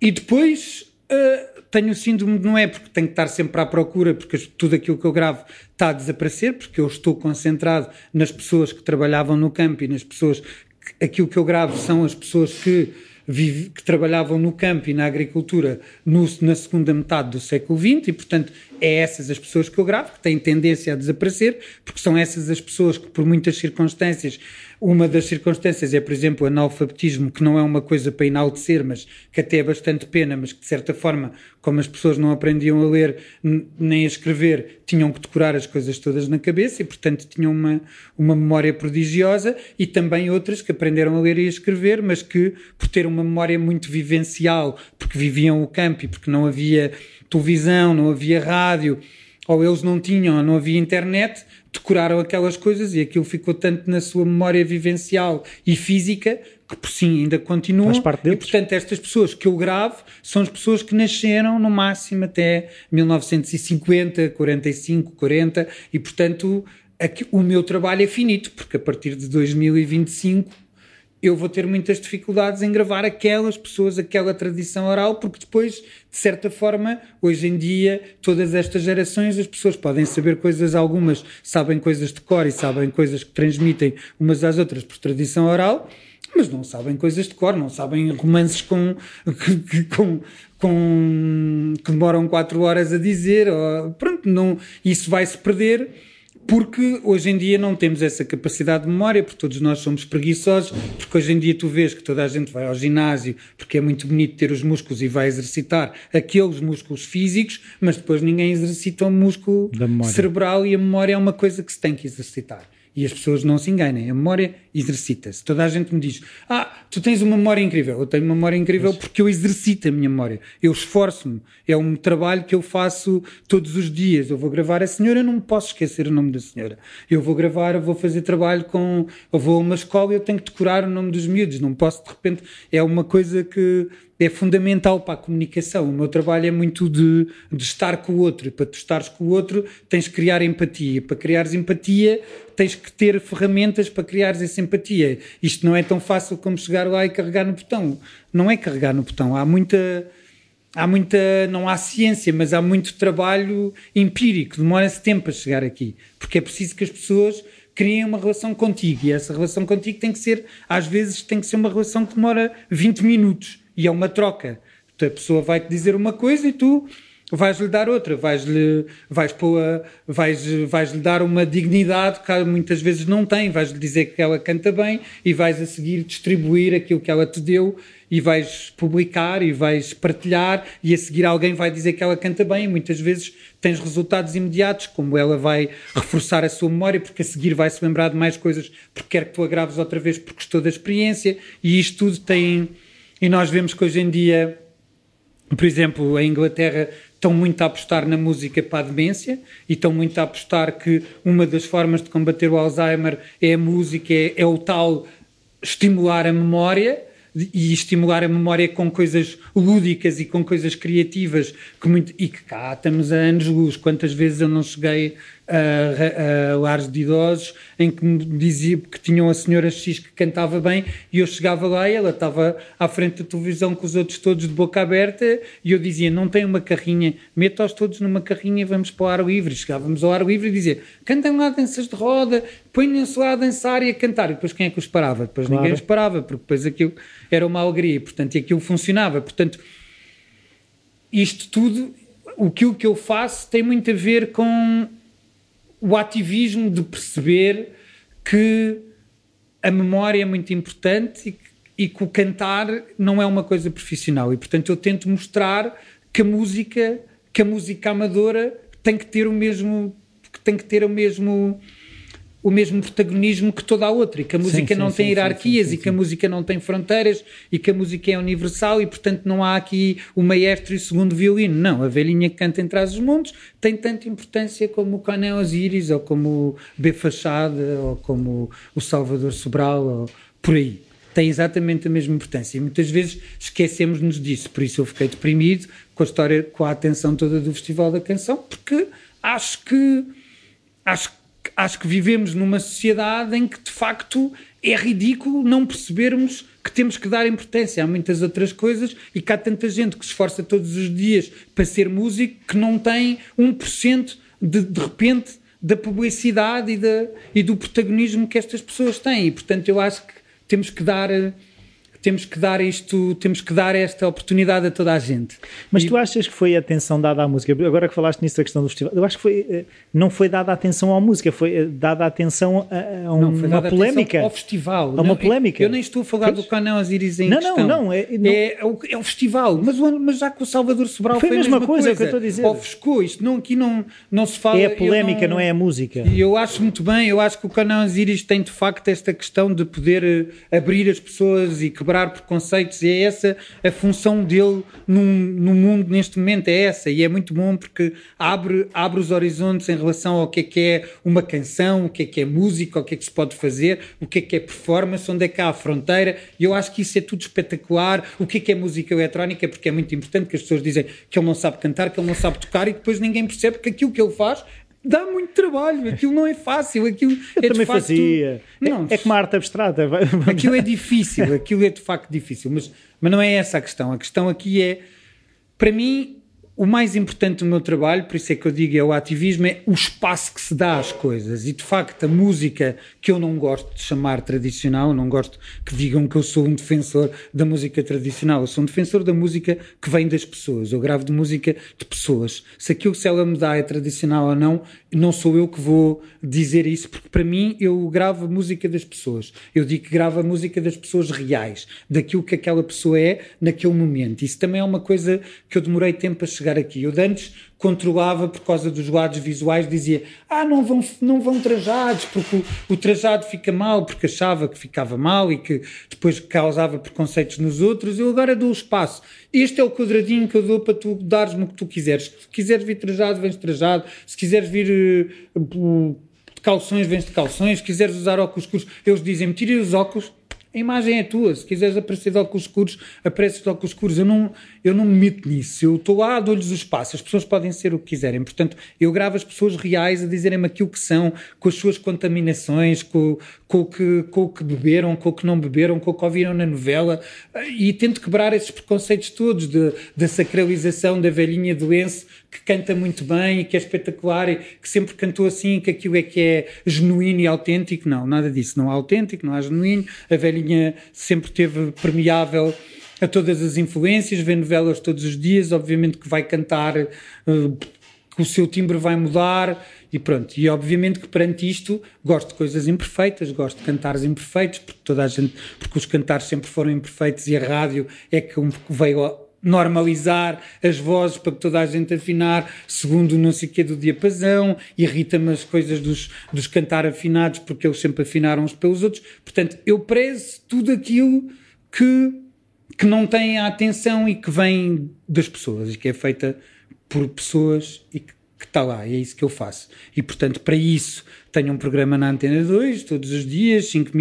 E depois. Uh, tenho o síndrome, não é porque tenho que estar sempre à procura, porque tudo aquilo que eu gravo está a desaparecer, porque eu estou concentrado nas pessoas que trabalhavam no campo e nas pessoas. Que, aquilo que eu gravo são as pessoas que, vive, que trabalhavam no campo e na agricultura no, na segunda metade do século XX, e portanto é essas as pessoas que eu gravo, que têm tendência a desaparecer, porque são essas as pessoas que, por muitas circunstâncias, uma das circunstâncias é, por exemplo, o analfabetismo, que não é uma coisa para enaltecer, mas que até é bastante pena, mas que de certa forma, como as pessoas não aprendiam a ler nem a escrever, tinham que decorar as coisas todas na cabeça e, portanto, tinham uma, uma memória prodigiosa, e também outras que aprenderam a ler e a escrever, mas que, por ter uma memória muito vivencial, porque viviam o campo e porque não havia televisão, não havia rádio, ou eles não tinham, ou não havia internet, decoraram aquelas coisas e aquilo ficou tanto na sua memória vivencial e física que por sim ainda continuam. Faz parte deles. E portanto, estas pessoas que eu gravo são as pessoas que nasceram no máximo até 1950, 45, 40 e portanto aqui, o meu trabalho é finito, porque a partir de 2025 eu vou ter muitas dificuldades em gravar aquelas pessoas, aquela tradição oral, porque depois, de certa forma, hoje em dia, todas estas gerações, as pessoas podem saber coisas, algumas sabem coisas de cor e sabem coisas que transmitem umas às outras por tradição oral, mas não sabem coisas de cor, não sabem romances com, com, com que demoram quatro horas a dizer, ou, pronto, não, isso vai se perder porque hoje em dia não temos essa capacidade de memória, porque todos nós somos preguiçosos, porque hoje em dia tu vês que toda a gente vai ao ginásio porque é muito bonito ter os músculos e vai exercitar aqueles músculos físicos, mas depois ninguém exercita o músculo cerebral e a memória é uma coisa que se tem que exercitar. E as pessoas não se enganem, a memória exercita-se. Toda a gente me diz: Ah, tu tens uma memória incrível. Eu tenho uma memória incrível porque eu exercito a minha memória. Eu esforço-me. É um trabalho que eu faço todos os dias. Eu vou gravar a senhora, eu não posso esquecer o nome da senhora. Eu vou gravar, eu vou fazer trabalho com. Eu vou a uma escola e eu tenho que decorar o nome dos miúdos. Não posso, de repente. É uma coisa que é fundamental para a comunicação. O meu trabalho é muito de, de estar com o outro. Para tu estares com o outro, tens que criar empatia. Para criares empatia, tens que ter ferramentas para criares essa empatia. Isto não é tão fácil como chegar lá e carregar no botão. Não é carregar no botão. Há muita. Há muita, não há ciência, mas há muito trabalho empírico, demora-se tempo a chegar aqui, porque é preciso que as pessoas criem uma relação contigo e essa relação contigo tem que ser, às vezes, tem que ser uma relação que demora 20 minutos e é uma troca. A pessoa vai-te dizer uma coisa e tu vais-lhe dar outra, vais-lhe vais vais, vais -lhe dar uma dignidade que muitas vezes não tem, vais-lhe dizer que ela canta bem e vais a seguir distribuir aquilo que ela te deu e vais publicar e vais partilhar e a seguir alguém vai dizer que ela canta bem. E muitas vezes tens resultados imediatos, como ela vai reforçar a sua memória porque a seguir vai se lembrar de mais coisas porque quer que tu agraves outra vez porque gostou da experiência. E isto tudo tem e nós vemos que hoje em dia, por exemplo, a Inglaterra estão muito a apostar na música para a demência e estão muito a apostar que uma das formas de combater o Alzheimer é a música, é, é o tal estimular a memória e estimular a memória com coisas lúdicas e com coisas criativas que muito, e que cá estamos a anos-luz. Quantas vezes eu não cheguei a, a, lares de idosos em que me dizia que tinham a senhora X que cantava bem e eu chegava lá e ela estava à frente da televisão com os outros todos de boca aberta e eu dizia, não tem uma carrinha, meta-os todos numa carrinha e vamos para o ar livre. Chegávamos ao ar livre e dizia, cantem lá danças de roda, ponham-se lá a dançar e a cantar. E depois quem é que os parava? Depois claro. ninguém os parava, porque depois aquilo era uma alegria, portanto, e aquilo funcionava. Portanto, isto tudo, o que, o que eu faço tem muito a ver com o ativismo de perceber que a memória é muito importante e, e que o cantar não é uma coisa profissional. E, portanto, eu tento mostrar que a música, que a música amadora tem que ter o mesmo que tem que ter o mesmo o mesmo protagonismo que toda a outra, e que a música sim, não sim, tem sim, hierarquias, e que a música não tem fronteiras, e que a música é universal, e portanto não há aqui o maestro e o segundo violino. Não, a velhinha que canta em trás dos montes tem tanta importância como o Conan Osiris, ou como o B. Fachada, ou como o Salvador Sobral, ou por aí. Tem exatamente a mesma importância, e muitas vezes esquecemos-nos disso, por isso eu fiquei deprimido com a história, com a atenção toda do Festival da Canção, porque acho que acho que acho que vivemos numa sociedade em que de facto é ridículo não percebermos que temos que dar importância a muitas outras coisas e que há tanta gente que se esforça todos os dias para ser músico que não tem 1% de, de repente da publicidade e, da, e do protagonismo que estas pessoas têm. E portanto eu acho que temos que dar temos que dar isto, temos que dar esta oportunidade a toda a gente. Mas e... tu achas que foi a atenção dada à música? Agora que falaste nisso da questão do festival, eu acho que foi, eh, não foi dada atenção à música, foi eh, dada atenção a, a um, não, uma polémica. Ao festival. A uma polémica. Eu nem estou a falar pois? do Canão Osiris em não, questão. Não, não, é, não. É, é, o, é o festival. Mas, mas já que o Salvador Sobral foi, foi a mesma, mesma coisa, coisa. que eu estou a dizer. Ofuscou isto. Não, aqui não, não se fala... É a polémica, não, não, é a música. E eu acho muito bem, eu acho que o Canão Osiris tem de facto esta questão de poder eh, abrir as pessoas e quebrar preconceitos e é essa a função dele no, no mundo neste momento, é essa, e é muito bom porque abre, abre os horizontes em relação ao que é que é uma canção, o que é que é música, o que é que se pode fazer, o que é que é performance, onde é que há a fronteira, e eu acho que isso é tudo espetacular, o que é que é música eletrónica, porque é muito importante que as pessoas dizem que ele não sabe cantar, que ele não sabe tocar, e depois ninguém percebe que aquilo que ele faz dá muito trabalho, aquilo não é fácil, aquilo Eu é também facto, fazia. Não, é, é como arte abstrata. Aquilo é difícil, aquilo é de facto difícil, mas, mas não é essa a questão. A questão aqui é, para mim, o mais importante do meu trabalho, por isso é que eu digo é o ativismo, é o espaço que se dá às coisas. E de facto, a música que eu não gosto de chamar tradicional, não gosto que digam que eu sou um defensor da música tradicional, eu sou um defensor da música que vem das pessoas. Eu gravo de música de pessoas. Se aquilo que ela me dá é tradicional ou não, não sou eu que vou dizer isso, porque para mim eu gravo a música das pessoas. Eu digo que gravo a música das pessoas reais, daquilo que aquela pessoa é naquele momento. Isso também é uma coisa que eu demorei tempo a chegar chegar aqui. Eu de antes controlava por causa dos lados visuais, dizia, ah, não vão, não vão trajados, porque o, o trajado fica mal, porque achava que ficava mal e que depois causava preconceitos nos outros. Eu agora dou o espaço. Este é o quadradinho que eu dou para tu dares-me o que tu quiseres. Se quiseres vir trajado, vens trajado. Se quiseres vir uh, de calções, vens de calções. Se quiseres usar óculos escuros, eles dizem-me, os óculos a imagem é tua. Se quiseres aparecer de óculos escuros, apareces de óculos escuros. Eu não, eu não me meto nisso. Eu estou lá, dou-lhes o espaço. As pessoas podem ser o que quiserem. Portanto, eu gravo as pessoas reais a dizerem-me aquilo que são, com as suas contaminações, com, com, o que, com o que beberam, com o que não beberam, com o que ouviram na novela. E tento quebrar esses preconceitos todos de, da sacralização da velhinha doença que canta muito bem e que é espetacular e que sempre cantou assim, que aquilo é que é genuíno e autêntico. Não, nada disso. Não há autêntico, não há genuíno. A velhinha sempre teve permeável a todas as influências, vê novelas todos os dias, obviamente que vai cantar, uh, o seu timbre vai mudar e pronto. E obviamente que perante isto gosto de coisas imperfeitas, gosto de cantares imperfeitos, porque toda a gente, porque os cantares sempre foram imperfeitos e a rádio é que veio normalizar as vozes para que toda a gente afinar segundo não sei o que do diapasão, irrita-me as coisas dos, dos cantar afinados porque eles sempre afinaram uns pelos outros. Portanto, eu prezo tudo aquilo que, que não tem a atenção e que vem das pessoas e que é feita por pessoas e que está lá, e é isso que eu faço. E portanto, para isso, tenho um programa na Antena 2 todos os dias, 5,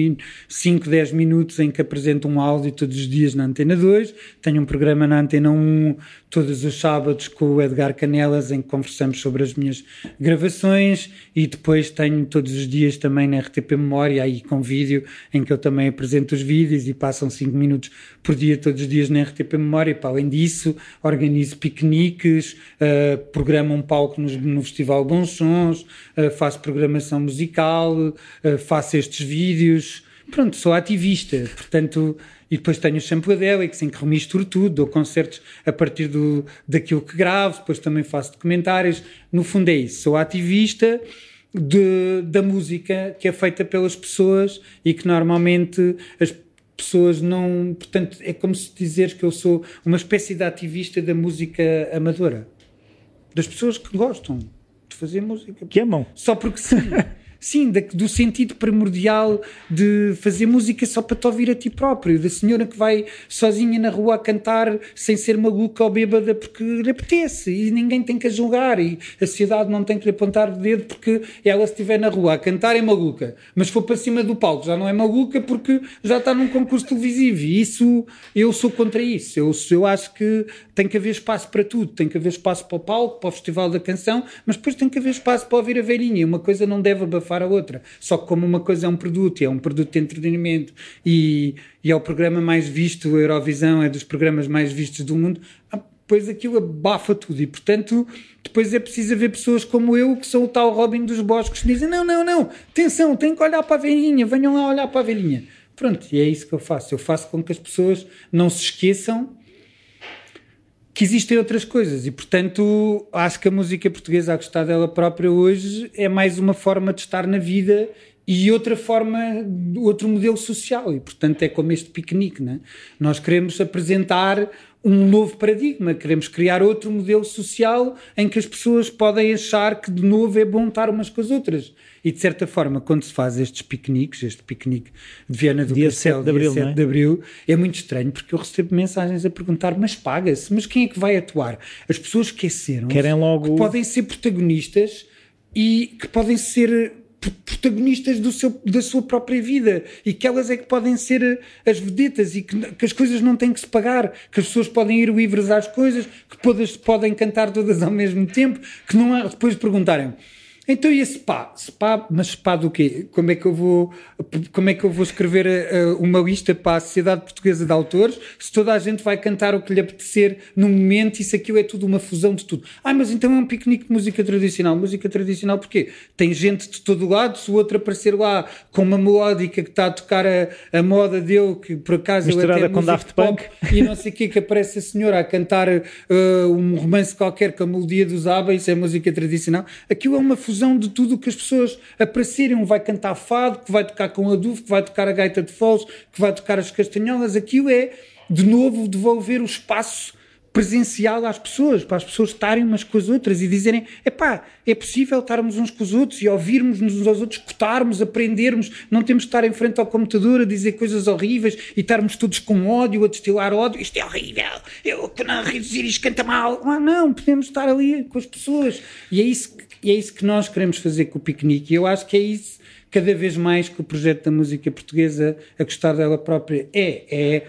5 10 minutos em que apresento um áudio todos os dias na Antena 2. Tenho um programa na Antena 1 todos os sábados com o Edgar Canelas em que conversamos sobre as minhas gravações e depois tenho todos os dias também na RTP Memória aí com vídeo em que eu também apresento os vídeos e passam 5 minutos por dia todos os dias na RTP Memória. Para além disso, organizo piqueniques, uh, programo um palco no, no Festival Bons Sons, uh, faço programação produção musical, uh, faço estes vídeos. Pronto, sou ativista, portanto, e depois tenho o Shampoo Adelics, em que remisturo tudo, dou concertos a partir do, daquilo que gravo, depois também faço documentários. No fundo é isso, sou ativista de, da música que é feita pelas pessoas e que normalmente as pessoas não. Portanto, é como se dizeres que eu sou uma espécie de ativista da música amadora. Das pessoas que gostam fazer música. Que amam. Só porque sim. Sim, da, do sentido primordial de fazer música só para te ouvir a ti próprio, da senhora que vai sozinha na rua a cantar sem ser maluca ou bêbada porque lhe apetece e ninguém tem que a julgar e a sociedade não tem que lhe apontar o dedo porque ela se estiver na rua a cantar é maluca, mas for para cima do palco já não é maluca porque já está num concurso televisivo e isso, eu sou contra isso, eu, eu acho que tem que haver espaço para tudo, tem que haver espaço para o palco, para o festival da canção, mas depois tem que haver espaço para ouvir a velhinha, uma coisa não deve abafar a outra. Só que como uma coisa é um produto, é um produto de entretenimento e, e é o programa mais visto, a Eurovisão é dos programas mais vistos do mundo, ah, depois aquilo abafa tudo e, portanto, depois é preciso haver pessoas como eu, que sou o tal Robin dos Bosques, que dizem: não, não, não, atenção, tem que olhar para a velhinha, venham lá olhar para a velhinha. Pronto, e é isso que eu faço. Eu faço com que as pessoas não se esqueçam que existem outras coisas e, portanto, acho que a música portuguesa, a gostar dela própria hoje, é mais uma forma de estar na vida e outra forma, outro modelo social. E, portanto, é como este piquenique. Né? Nós queremos apresentar um novo paradigma, queremos criar outro modelo social em que as pessoas podem achar que, de novo, é bom estar umas com as outras. E de certa forma, quando se faz estes piqueniques, este piquenique de Viana do dia Castelo, 7 de abril, dia 7 é? de abril, é muito estranho porque eu recebo mensagens a perguntar: mas paga-se? Mas quem é que vai atuar? As pessoas esqueceram Querem logo... que podem ser protagonistas e que podem ser protagonistas do seu, da sua própria vida. E que elas é que podem ser as vedetas e que, que, as coisas não têm que se pagar, que as pessoas podem ir livres às coisas, que todas podem cantar todas ao mesmo tempo, que não há, depois perguntarem então e esse pá? Spa, mas spa do quê? Como é que eu vou, como é que eu vou escrever uh, uma lista para a Sociedade Portuguesa de Autores se toda a gente vai cantar o que lhe apetecer no momento e se aquilo é tudo uma fusão de tudo? Ah, mas então é um piquenique de música tradicional. Música tradicional porquê? Tem gente de todo lado, se o outro aparecer lá com uma melódica que está a tocar a, a moda dele, que por acaso ele até é com Daft Punk e não sei o quê, que aparece a senhora a cantar uh, um romance qualquer com a melodia dos ABBA, isso é música tradicional. Aquilo é uma fusão de tudo o que as pessoas aparecerem. Um vai cantar fado, que vai tocar com adufo, que vai tocar a gaita de foles, que vai tocar as castanholas. Aquilo é, de novo, devolver o espaço presencial às pessoas, para as pessoas estarem umas com as outras e dizerem: epá, é possível estarmos uns com os outros e ouvirmos uns aos outros, escutarmos, aprendermos, não temos de estar em frente ao computador a dizer coisas horríveis e estarmos todos com ódio, a destilar ódio, isto é horrível, eu que não reduzir isto canta mal. Ah, não, podemos estar ali com as pessoas. E é isso e é isso que nós queremos fazer com o piquenique. E eu acho que é isso, cada vez mais, que o projeto da música portuguesa, a gostar dela própria, é. É,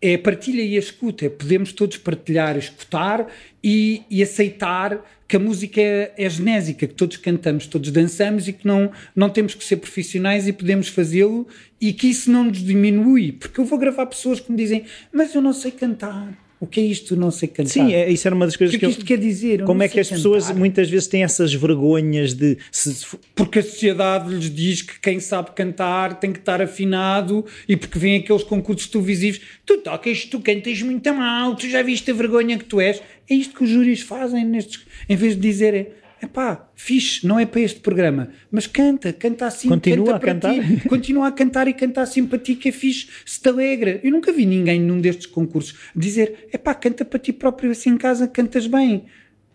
é a partilha e a escuta. É podemos todos partilhar, escutar e, e aceitar que a música é, é, genésica, que todos cantamos, todos dançamos e que não, não temos que ser profissionais e podemos fazê-lo e que isso não nos diminui. Porque eu vou gravar pessoas que me dizem, mas eu não sei cantar o que é isto não sei cantar? Sim, é, isso era uma das coisas o que, é que, isto eu, quer dizer? Eu como é que as cantar. pessoas muitas vezes têm essas vergonhas de. Se, porque a sociedade lhes diz que quem sabe cantar tem que estar afinado e porque vêm aqueles concursos televisivos, tu tocas, tu cantas muito mal, tu já viste a vergonha que tu és. É isto que os júris fazem nestes. Em vez de dizerem Epá, fixe, não é para este programa, mas canta, canta assim, Continua canta a cantar. Ti, continua a cantar e canta assim para ti que é fixe, se te alegra. Eu nunca vi ninguém num destes concursos dizer, epá, canta para ti próprio assim em casa, cantas bem.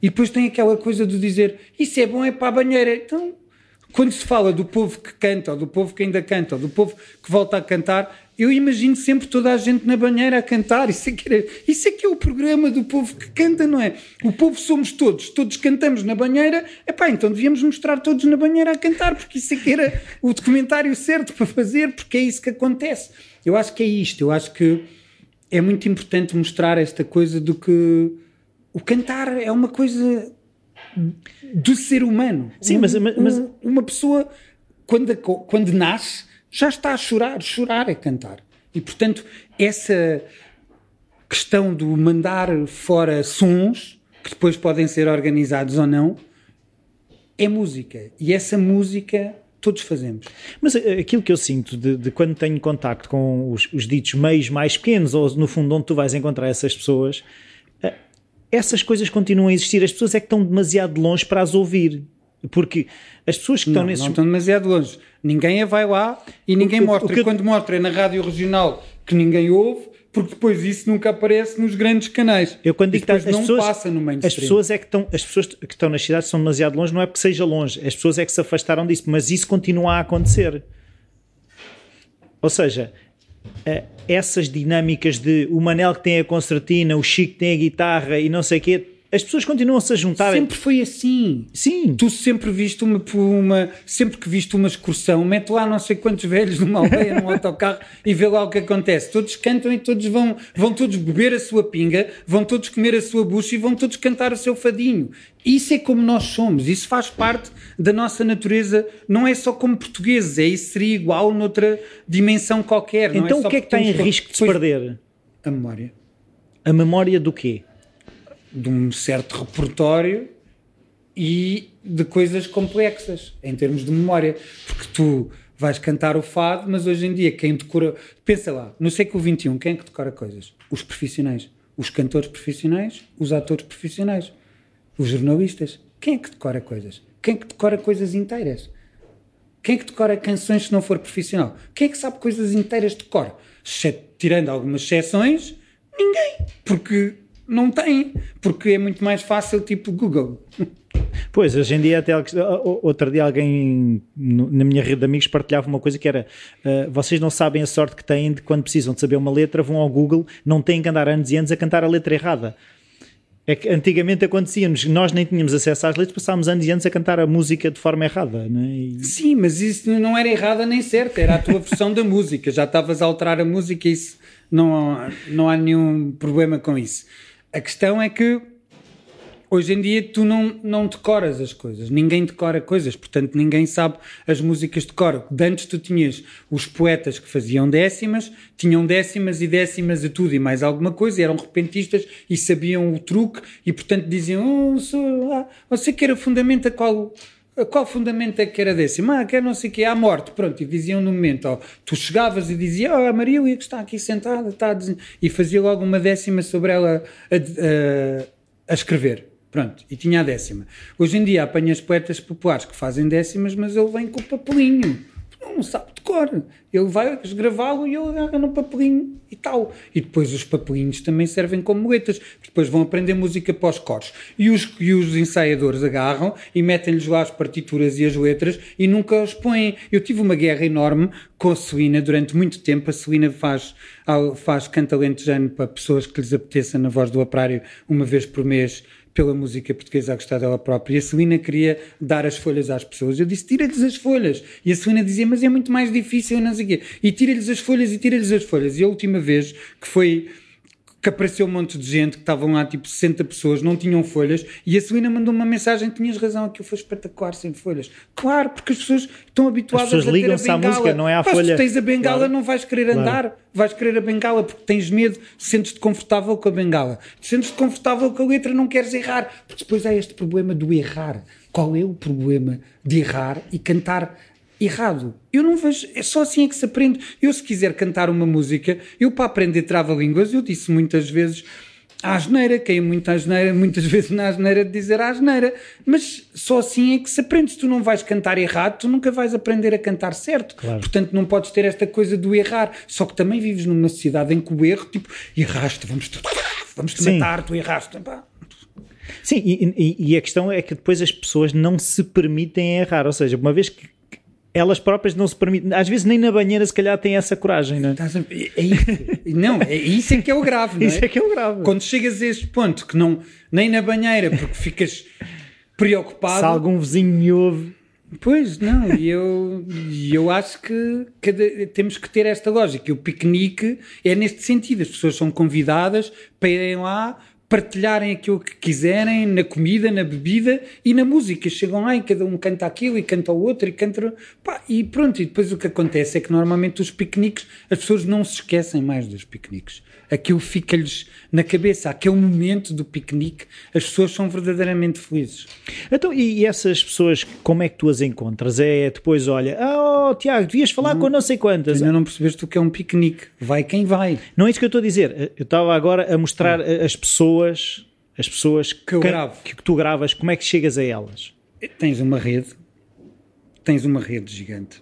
E depois tem aquela coisa de dizer, isso é bom, é para a banheira. Então, quando se fala do povo que canta, ou do povo que ainda canta, ou do povo que volta a cantar, eu imagino sempre toda a gente na banheira a cantar. Isso é, que, isso é que é o programa do povo que canta, não é? O povo somos todos, todos cantamos na banheira. Epá, então devíamos mostrar todos na banheira a cantar, porque isso é que era o documentário certo para fazer, porque é isso que acontece. Eu acho que é isto, eu acho que é muito importante mostrar esta coisa do que o cantar é uma coisa do ser humano. Sim, mas, mas, mas... uma pessoa quando, quando nasce já está a chorar. Chorar é cantar. E, portanto, essa questão do mandar fora sons, que depois podem ser organizados ou não, é música. E essa música todos fazemos. Mas eh, aquilo que eu sinto de, de quando tenho contacto com os, os, ditos meios mais pequenos, ou no fundo onde tu vais encontrar essas pessoas, eh, essas coisas continuam a existir. As pessoas é que estão demasiado longe para as ouvir. Porque as pessoas que não, estão nesses. Não estão demasiado longe. Ninguém a vai lá e ninguém o, mostra. O que... Quando mostra é na rádio regional que ninguém ouve, porque depois isso nunca aparece nos grandes canais. Eu quando digo que as não pessoas, passa no mainstream. as pessoas é que estão, as pessoas que estão nas cidades são demasiado longe, não é porque seja longe, as pessoas é que se afastaram disso, mas isso continua a acontecer. Ou seja, eh, essas dinâmicas de o Manel que tem a concertina, o Chico que tem a guitarra e não sei o quê, as pessoas continuam-se a juntar. Sempre foi assim. Sim. Tu sempre viste uma, uma, sempre que viste uma excursão, mete lá não sei quantos velhos numa aldeia, num autocarro e vê lá o que acontece. Todos cantam e todos vão, vão todos beber a sua pinga, vão todos comer a sua bucha e vão todos cantar o seu fadinho. Isso é como nós somos, isso faz parte da nossa natureza, não é só como portugueses, é isso seria igual noutra dimensão qualquer. não Então é o que é que está em risco de se perder? A memória. A memória do quê? De um certo repertório e de coisas complexas em termos de memória, porque tu vais cantar o fado, mas hoje em dia quem decora, pensa lá, no século XXI, quem é que decora coisas? Os profissionais, os cantores profissionais, os atores profissionais, os jornalistas. Quem é que decora coisas? Quem é que decora coisas inteiras? Quem é que decora canções se não for profissional? Quem é que sabe coisas inteiras de cor? Tirando algumas exceções, ninguém. Porque não tem. Porque é muito mais fácil, tipo Google. Pois, hoje em dia até outro dia alguém na minha rede de amigos partilhava uma coisa que era uh, vocês não sabem a sorte que têm de quando precisam de saber uma letra, vão ao Google, não têm que andar anos e anos a cantar a letra errada. É que antigamente acontecia-nos, nós nem tínhamos acesso às letras, passávamos anos e anos a cantar a música de forma errada. Não é? E- Sim, mas isso não era errada nem certa. Era a tua versão da música. Já estavas a alterar a música e isso não, não há nenhum problema com isso. A questão é que hoje em dia tu não, não decoras as coisas, ninguém decora coisas, portanto ninguém sabe as músicas de cor. De antes tu tinhas os poetas que faziam décimas, tinham décimas e décimas a tudo e mais alguma coisa, eram repentistas e sabiam o truque e portanto diziam, oh, sou, ah, você quer o fundamento a qual... Qual fundamento é que era décima? Ah, quer não sei o que, à morte. Pronto, e diziam no momento, ó, tu chegavas e dizias, oh, a Marília que está aqui sentada, está a dizer... e fazia logo uma décima sobre ela a, a- a escrever. Pronto, e tinha a décima. Hoje em dia apanhas poetas populares que fazem décimas, mas ele vem com o papelinho. Não sabe de cor. Ele vai esgravá-lo e ele agarra no papelinho e tal. E depois os papelinhos também servem como letras. Depois vão aprender música para os coros. E os, e os ensaiadores agarram e metem-lhes lá as partituras e as letras e nunca os põem. Eu tive uma guerra enorme com a Celina durante muito tempo. A Celina faz, faz canta lentejano para pessoas que lhes apeteça na voz do operário uma vez por mês pela música portuguesa a gostar dela própria. E a Celina queria dar as folhas às pessoas. Eu disse, tira-lhes as folhas. E a Celina dizia, mas é muito mais difícil, não sei o quê. E tira-lhes as folhas e tira-lhes as folhas. E a última vez que foi que apareceu um monte de gente, que estavam lá tipo 60 pessoas, não tinham folhas, e a Celina mandou uma mensagem, tinhas razão, aquilo foi espetacular sem folhas. Claro, porque as pessoas estão habituadas As pessoas a ter a ligam-se à bengala. música, não é à Pá, folha. Se tens a bengala, Claro. não vais querer andar, vais querer a bengala porque tens medo, sentes-te confortável com a bengala. Sentes-te confortável com a letra, não queres errar. Porque depois há este problema do errar. Qual é o problema de errar e cantar errado? Eu não vejo, é só assim é que se aprende. Eu, se quiser cantar uma música, eu para aprender trava-línguas, eu disse muitas vezes à asneira, caí muito à asneira, muitas vezes na asneira de dizer à asneira, mas só assim é que se aprende. Se tu não vais cantar errado, tu nunca vais aprender a cantar certo. Claro. Portanto, não podes ter esta coisa do errar. Só que também vives numa sociedade em que o erro, tipo, erraste, vamos te, vamos te Sim. matar, tu erraste. Pá. Sim, e, e- e a questão é que depois as pessoas não se permitem errar, ou seja, uma vez que que elas próprias não se permitem, às vezes nem na banheira se calhar têm essa coragem, não é? É é isso. Não, é isso é que é o grave, não é? Isso é que é o grave. Quando chegas a este ponto, que não, nem na banheira, porque ficas preocupado. Se algum vizinho me ouve, Pois, não, e eu, eu acho que cada- temos que ter esta lógica. O piquenique é neste sentido: as pessoas são convidadas para irem lá, partilharem aquilo que quiserem na comida, na bebida e na música. Chegam lá e cada um canta aquilo e canta o outro e canta. Pá, e pronto, e depois o que acontece é que normalmente os piqueniques, as pessoas não se esquecem mais dos piqueniques. Aquilo fica-lhes na cabeça, aquele momento do piquenique, as pessoas são verdadeiramente felizes. Então, e essas pessoas, como é que tu as encontras? É depois, olha, oh Tiago, devias falar com não sei quantas. Ainda não percebeste o que é um piquenique. Vai quem vai. Não é isso que eu estou a dizer. Eu estava agora a mostrar a- as pessoas, as pessoas Que que, que tu gravas, como é que chegas a elas? Tens uma rede, tens uma rede gigante.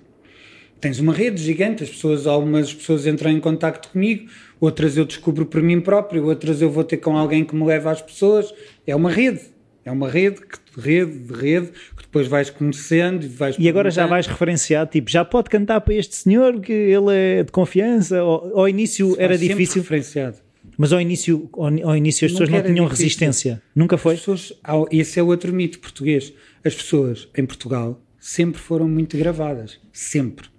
tens uma rede gigante, as pessoas, algumas pessoas entram em contato comigo, outras eu descubro por mim próprio, outras eu vou ter com alguém que me leva às pessoas. É uma rede. É uma rede, de rede, de rede, que depois vais conhecendo e vais. E agora já vais referenciar, tipo, já pode cantar para este senhor que ele é de confiança? Ou, ao início era difícil? referenciado. Mas ao início, ao, ao início as pessoas não tinham difícil. resistência. Nunca foi? As pessoas, esse é outro mito português. As pessoas em Portugal sempre foram muito gravadas. Sempre.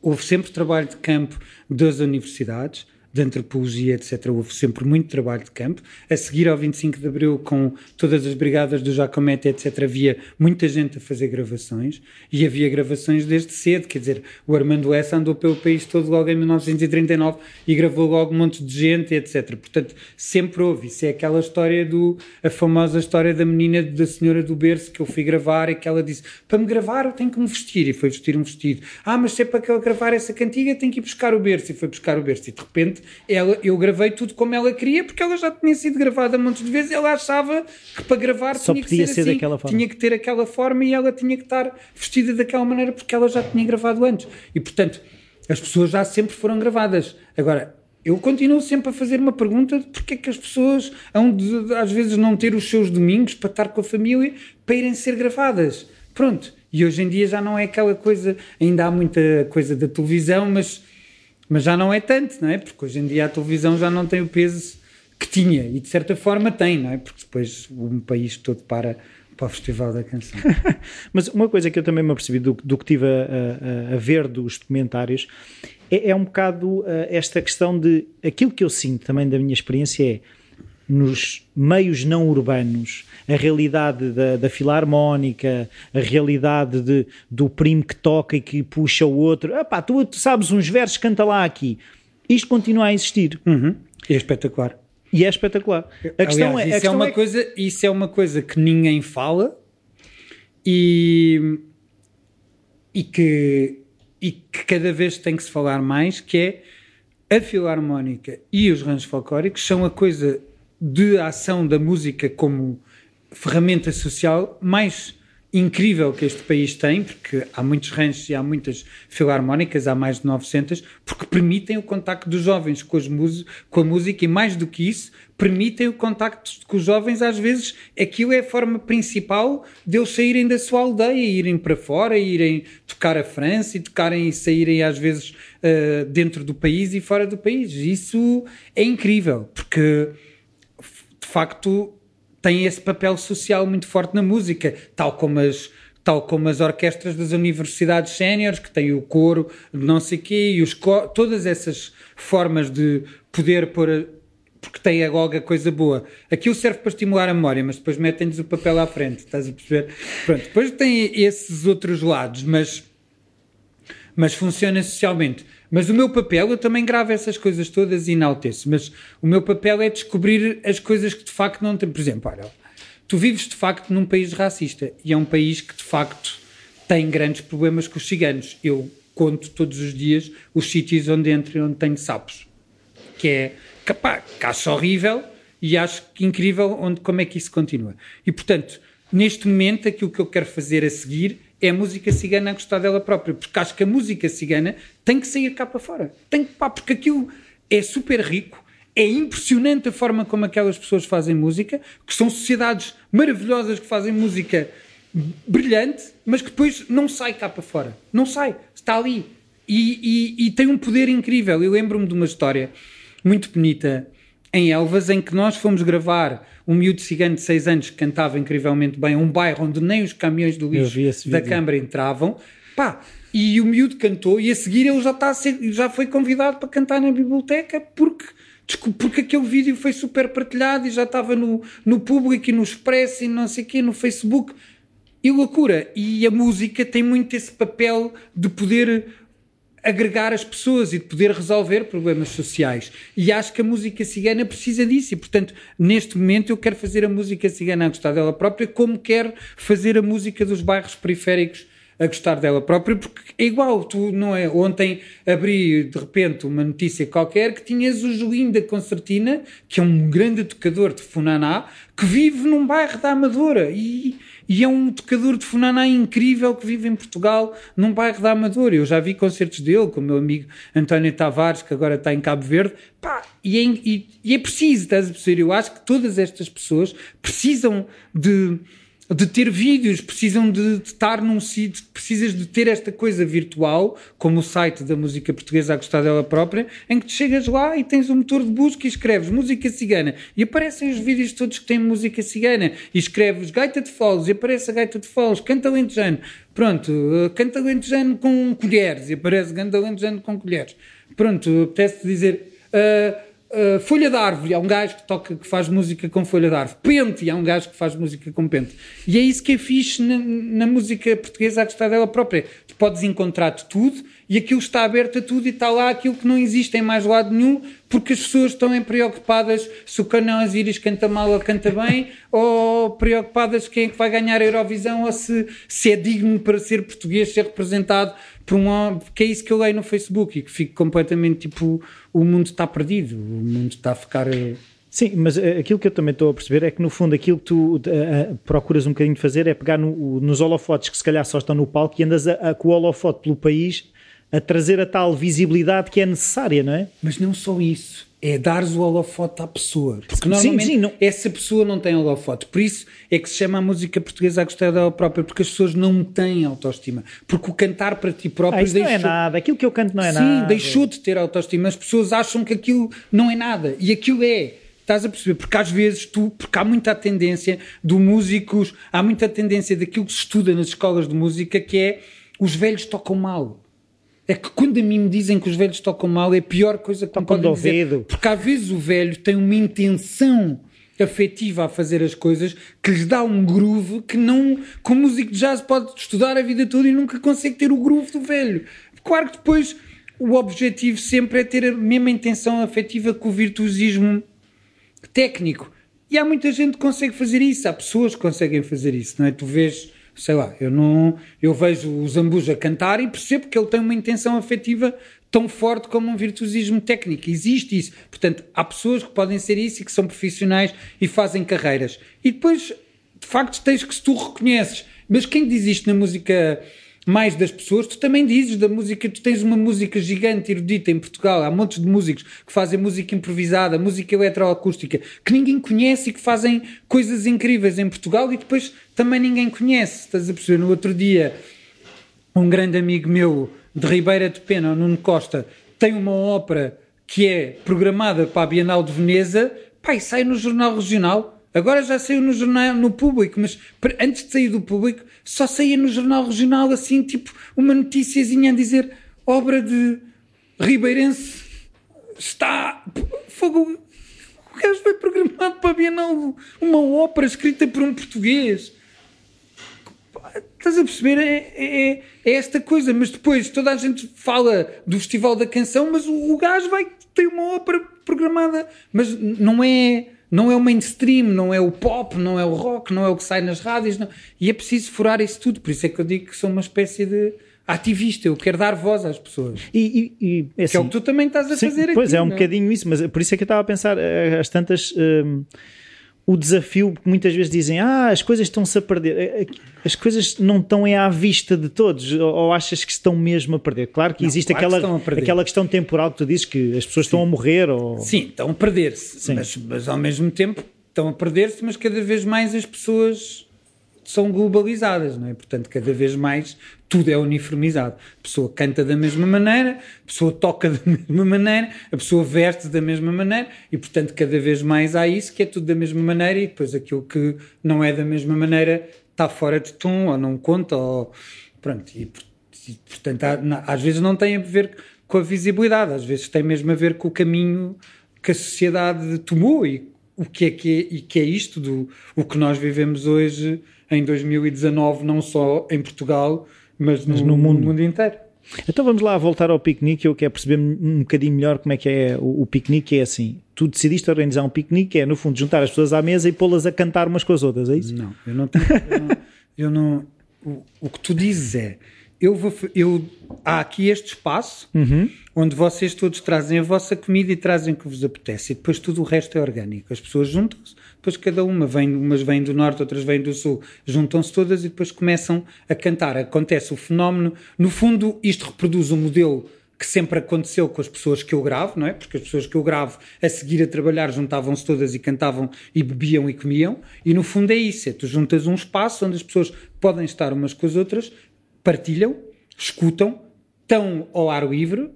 Houve sempre trabalho de campo das universidades de antropologia, etc. Houve sempre muito trabalho de campo. A seguir ao 25 de Abril, com todas as brigadas do Jacomete, etc., havia muita gente a fazer gravações e havia gravações desde cedo. Quer dizer, o Armando Essa andou pelo país todo logo em 1939 e gravou logo um monte de gente, etc. Portanto, sempre houve. Isso é aquela história do. a famosa história da menina, da senhora do berço que eu fui gravar e que ela disse: para me gravar eu tenho que me vestir. E foi vestir um vestido. Ah, mas se é para eu gravar essa cantiga, tenho que ir buscar o berço. E foi buscar o berço. E de repente ela, eu gravei tudo como ela queria, porque ela já tinha sido gravada muitas vezes, ela achava que para gravar Só tinha que ser, ser assim, daquela forma. tinha que ter aquela forma e ela tinha que estar vestida daquela maneira porque ela já tinha gravado antes. E portanto, as pessoas já sempre foram gravadas. Agora, eu continuo sempre a fazer uma pergunta de porque é que as pessoas hão de, às vezes, não ter os seus domingos para estar com a família para irem ser gravadas. Pronto. E hoje em dia já não é aquela coisa, ainda há muita coisa da televisão, mas mas já não é tanto, não é? Porque hoje em dia a televisão já não tem o peso que tinha e de certa forma tem, não é? Porque depois o país todo para para o Festival da Canção. Mas uma coisa que eu também me apercebi do, do que tive a, a, a, ver dos documentários é, é um bocado uh, esta questão de aquilo que eu sinto também da minha experiência é nos meios não urbanos, a realidade da, da filarmónica, a realidade de, do primo que toca e que puxa o outro. Ah, pá, tu, tu sabes uns versos, canta lá aqui. Isto continua a existir. Uhum. É espetacular. E é espetacular. A questão Aliás, é, a isso, é uma é... coisa, isso é uma coisa que ninguém fala e, e, que, e que cada vez tem que se falar mais, que é a filarmónica e os ranchos folclóricos são a coisa de ação da música como ferramenta social mais incrível que este país tem, porque há muitos ranchos e há muitas filarmónicas, há mais de 900, porque permitem o contacto dos jovens com, com a música e mais do que isso, permitem o contacto com os jovens, às vezes aquilo é a forma principal de eles saírem da sua aldeia, irem para fora, irem tocar a França e tocarem e saírem às vezes uh, dentro do país e fora do país. Isso é incrível, porque facto tem esse papel social muito forte na música, tal como as tal como as orquestras das universidades séniores, que têm o coro não sei quê, e os todas essas formas de poder pôr, porque tem agora coisa boa. Aquilo serve para estimular a memória, mas depois metem-lhes o papel à frente, estás a perceber? Pronto, depois tem esses outros lados, mas, mas funciona socialmente. Mas o meu papel, eu também gravo essas coisas todas e enalteço, mas o meu papel é descobrir as coisas que de facto não tem. Por exemplo, olha, tu vives de facto num país racista e é um país que de facto tem grandes problemas com os ciganos. Eu conto todos os dias os sítios onde entro e onde tenho sapos, que é capaz, que acho horrível e acho incrível onde, como é que isso continua. E portanto, neste momento, aquilo que eu quero fazer a seguir é a música cigana a gostar dela própria, porque acho que a música cigana tem que sair cá para fora. Tem que, pá, porque aquilo é super rico, é impressionante a forma como aquelas pessoas fazem música, que são sociedades maravilhosas que fazem música brilhante, mas que depois não sai cá para fora. Não sai, está ali. E, e, e tem um poder incrível. Eu lembro-me de uma história muito bonita em Elvas, em que nós fomos gravar um miúdo cigano de 6 anos que cantava incrivelmente bem, um bairro onde nem os caminhões do lixo da Câmara entravam. Pá, e o miúdo cantou e a seguir ele já, está a ser, já foi convidado para cantar na biblioteca porque porque aquele vídeo foi super partilhado e já estava no, no público e no Expresso e não sei o quê, no Facebook. E loucura. E a música tem muito esse papel de poder agregar as pessoas e de poder resolver problemas sociais. E acho que a música cigana precisa disso. E, portanto, neste momento eu quero fazer a música cigana a gostar dela própria, como quero fazer a música dos bairros periféricos a gostar dela própria, porque é igual, tu não é? Ontem abri de repente uma notícia qualquer que tinhas o Julinho da Concertina, que é um grande tocador de Funaná, que vive num bairro da Amadora e e é um tocador de funaná incrível que vive em Portugal, num bairro da Amadora. Eu já vi concertos dele com o meu amigo António Tavares, que agora está em Cabo Verde, pá, e é, e, e é preciso, estás a perceber? Eu acho que todas estas pessoas precisam de de ter vídeos, precisam de, de, estar num sítio, precisas de ter esta coisa virtual, como o site da música portuguesa a gostar dela própria, em que tu chegas lá e tens um motor de busca e escreves música cigana. E aparecem os vídeos todos que têm música cigana. E escreves gaita de foles e aparece a gaita de foles, canta lentejano, pronto, uh, canta lentejano com colheres e aparece canta lentejano com colheres. Pronto, apetece dizer... Uh, Uh, folha de árvore, há um gajo que toca, que faz música com folha de árvore. Pente, há um gajo que faz música com pente. E é isso que é fixe na, na música portuguesa a gostar dela própria. Tu podes encontrar de tudo e aquilo está aberto a tudo e está lá aquilo que não existe em mais lado nenhum porque as pessoas estão preocupadas se o Canão Asiris canta mal ou canta bem ou preocupadas quem é que vai ganhar a Eurovisão ou se, se é digno para ser português, ser representado por um que é isso que eu leio no Facebook e que fico completamente tipo o mundo está perdido, o mundo está a ficar eh, Sim, mas eh, aquilo que eu também estou a perceber é que no fundo aquilo que tu uh, procuras um bocadinho fazer é pegar no, nos holofotes que se calhar só estão no palco e andas a, a, com o holofote pelo país a trazer a tal visibilidade que é necessária, não é? Mas não só isso é dares o holofote à pessoa. Porque normalmente sim, sim, não... essa pessoa não tem holofote. Por isso é que se chama a música portuguesa a gostar dela própria, porque as pessoas não têm autoestima. Porque o cantar para ti próprio ah, isso deixou... não é nada, aquilo que eu canto não é sim, nada. Sim, deixou de ter autoestima. As pessoas acham que aquilo não é nada. E aquilo é. Estás a perceber? Porque às vezes tu, porque há muita tendência do músicos, há muita tendência daquilo que se estuda nas escolas de música que é os velhos tocam mal é que quando a mim me dizem que os velhos tocam mal, é a pior coisa que me podem dizer. Porque às vezes o velho tem uma intenção afetiva a fazer as coisas que lhes dá um groove que não, com músico de jazz pode estudar a vida toda e nunca consegue ter o groove do velho. Claro que depois o objetivo sempre é ter a mesma intenção afetiva que o virtuosismo técnico. E há muita gente que consegue fazer isso, há pessoas que conseguem fazer isso, não é? Tu vês sei lá, eu não eu vejo o Zambuja cantar e percebo que ele tem uma intenção afetiva tão forte como um virtuosismo técnico. Existe isso. Portanto, há pessoas que podem ser isso e que são profissionais e fazem carreiras. E depois, de facto, tens que se tu reconheces. Mas quem diz isto na música mais das pessoas, tu também dizes da música, tu tens uma música gigante, erudita em Portugal, há montes de músicos que fazem música improvisada, música eletroacústica, que ninguém conhece e que fazem coisas incríveis em Portugal e depois também ninguém conhece, estás a perceber? No outro dia, um grande amigo meu de Ribeira de Pena, o Nuno Costa, tem uma ópera que é programada para a Bienal de Veneza, pai, sai no Jornal Regional, Agora já saiu no jornal, no público, mas antes de sair do público, só saía no jornal regional, assim, tipo, uma noticiazinha a dizer obra de Ribeirense está. Fogo. O gajo foi programado para a Bienal, uma ópera escrita por um português. Estás a perceber? É, é, é, esta coisa, mas depois toda a gente fala do Festival da Canção, mas o, o gajo vai ter uma ópera programada, mas não é não é o mainstream, não é o pop, não é o rock, não é o que sai nas rádios. Não. E é preciso furar isso tudo. Por isso é que eu digo que sou uma espécie de ativista. Eu quero dar voz às pessoas. E, e, e é, assim, que é o que tu também estás a sim, fazer aqui. Pois é, um não? É? bocadinho isso. Mas por isso é que eu estava a pensar, eh, às tantas. Hum, o desafio, que muitas vezes dizem, ah, as coisas estão-se a perder. É, é as coisas não estão à vista de todos, ou achas que estão mesmo a perder? Claro que não, existe claro aquela, que aquela questão temporal que tu dizes que as pessoas Sim. estão a morrer. Ou... Sim, estão a perder-se, mas, mas ao mesmo tempo estão a perder-se, mas cada vez mais as pessoas são globalizadas, não é? Portanto, cada vez mais tudo é uniformizado. A pessoa canta da mesma maneira, a pessoa toca da mesma maneira, a pessoa veste da mesma maneira e, portanto, cada vez mais há isso que é tudo da mesma maneira e depois aquilo que não é da mesma maneira está fora de tom ou não conta ou pronto. E, portanto, há, às vezes não tem a ver com a visibilidade, às vezes tem mesmo a ver com o caminho que a sociedade tomou e o que é que é, e que é isto do o que nós vivemos hoje em 2019, não só em Portugal, mas, mas no, no, mundo. no, mundo. inteiro. Então vamos lá voltar ao piquenique. Eu quero perceber um bocadinho melhor como é que é o, o piquenique. É assim: tu decidiste organizar um piquenique, é no fundo juntar as pessoas à mesa e pô-las a cantar umas com as outras, é isso? Não, eu não tenho. eu não, eu não o, o, que tu dizes é: eu vou, eu, há aqui este espaço Uhum. onde vocês todos trazem a vossa comida e trazem o que vos apetece e depois tudo o resto é orgânico. As pessoas juntam-se, depois cada uma vem, umas vêm do norte, outras vêm do sul, juntam-se todas e depois começam a cantar. Acontece o fenómeno, no fundo, isto reproduz o modelo que sempre aconteceu com as pessoas que eu gravo, não é? Porque as pessoas que eu gravo a seguir a trabalhar juntavam-se todas e cantavam e bebiam e comiam, e no fundo é isso: é tu juntas um espaço onde as pessoas podem estar umas com as outras, partilham, escutam, estão ao ar livre,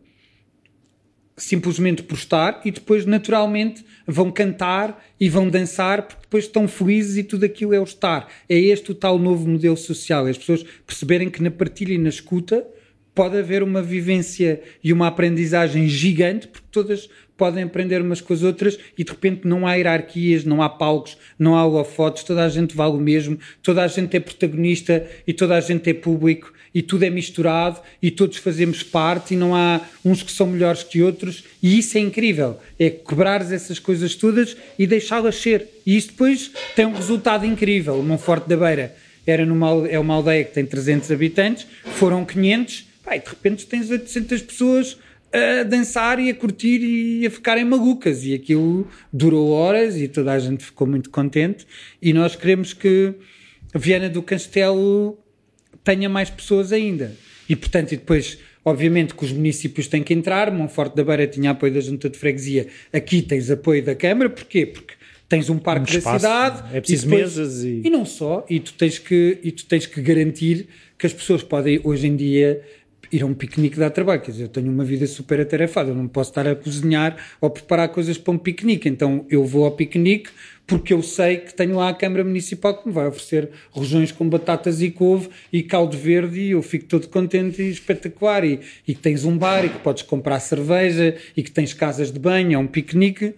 simplesmente por estar e depois naturalmente vão cantar e vão dançar porque depois estão felizes e tudo aquilo é o estar. É este o tal novo modelo social, é as pessoas perceberem que na partilha e na escuta pode haver uma vivência e uma aprendizagem gigante porque todas podem aprender umas com as outras e de repente não há hierarquias, não há palcos, não há holofotes, toda a gente vale o mesmo, toda a gente é protagonista e toda a gente é público e tudo é misturado e todos fazemos parte e não há uns que são melhores que outros. E isso é incrível, é quebrares essas coisas todas e deixá-las ser. E isso depois tem um resultado incrível, o Monforte da Beira era numa, é uma aldeia que tem 300 habitantes, foram 500, pá, de repente tens 800 pessoas a dançar e a curtir e a ficarem malucas. E aquilo durou horas e toda a gente ficou muito contente. E nós queremos que Viana do Castelo tenha mais pessoas ainda. E portanto, e depois, obviamente, que os municípios têm que entrar. Monforte da Beira tinha apoio da Junta de Freguesia, aqui tens apoio da Câmara, porquê? Porque tens um parque Um da espaço, cidade é preciso e depois- mesas e- e não só, e tu tens que, e tu tens que garantir que as pessoas podem hoje em dia ir a um piquenique dar trabalho. Quer dizer, eu tenho uma vida super atarefada, eu não posso estar a cozinhar ou preparar coisas para um piquenique. Então eu vou ao piquenique porque eu sei que tenho lá a Câmara Municipal que me vai oferecer rojões com batatas e couve e caldo verde e eu fico todo contente e espetacular. E, e que tens um bar e que podes comprar cerveja e que tens casas de banho, é um piquenique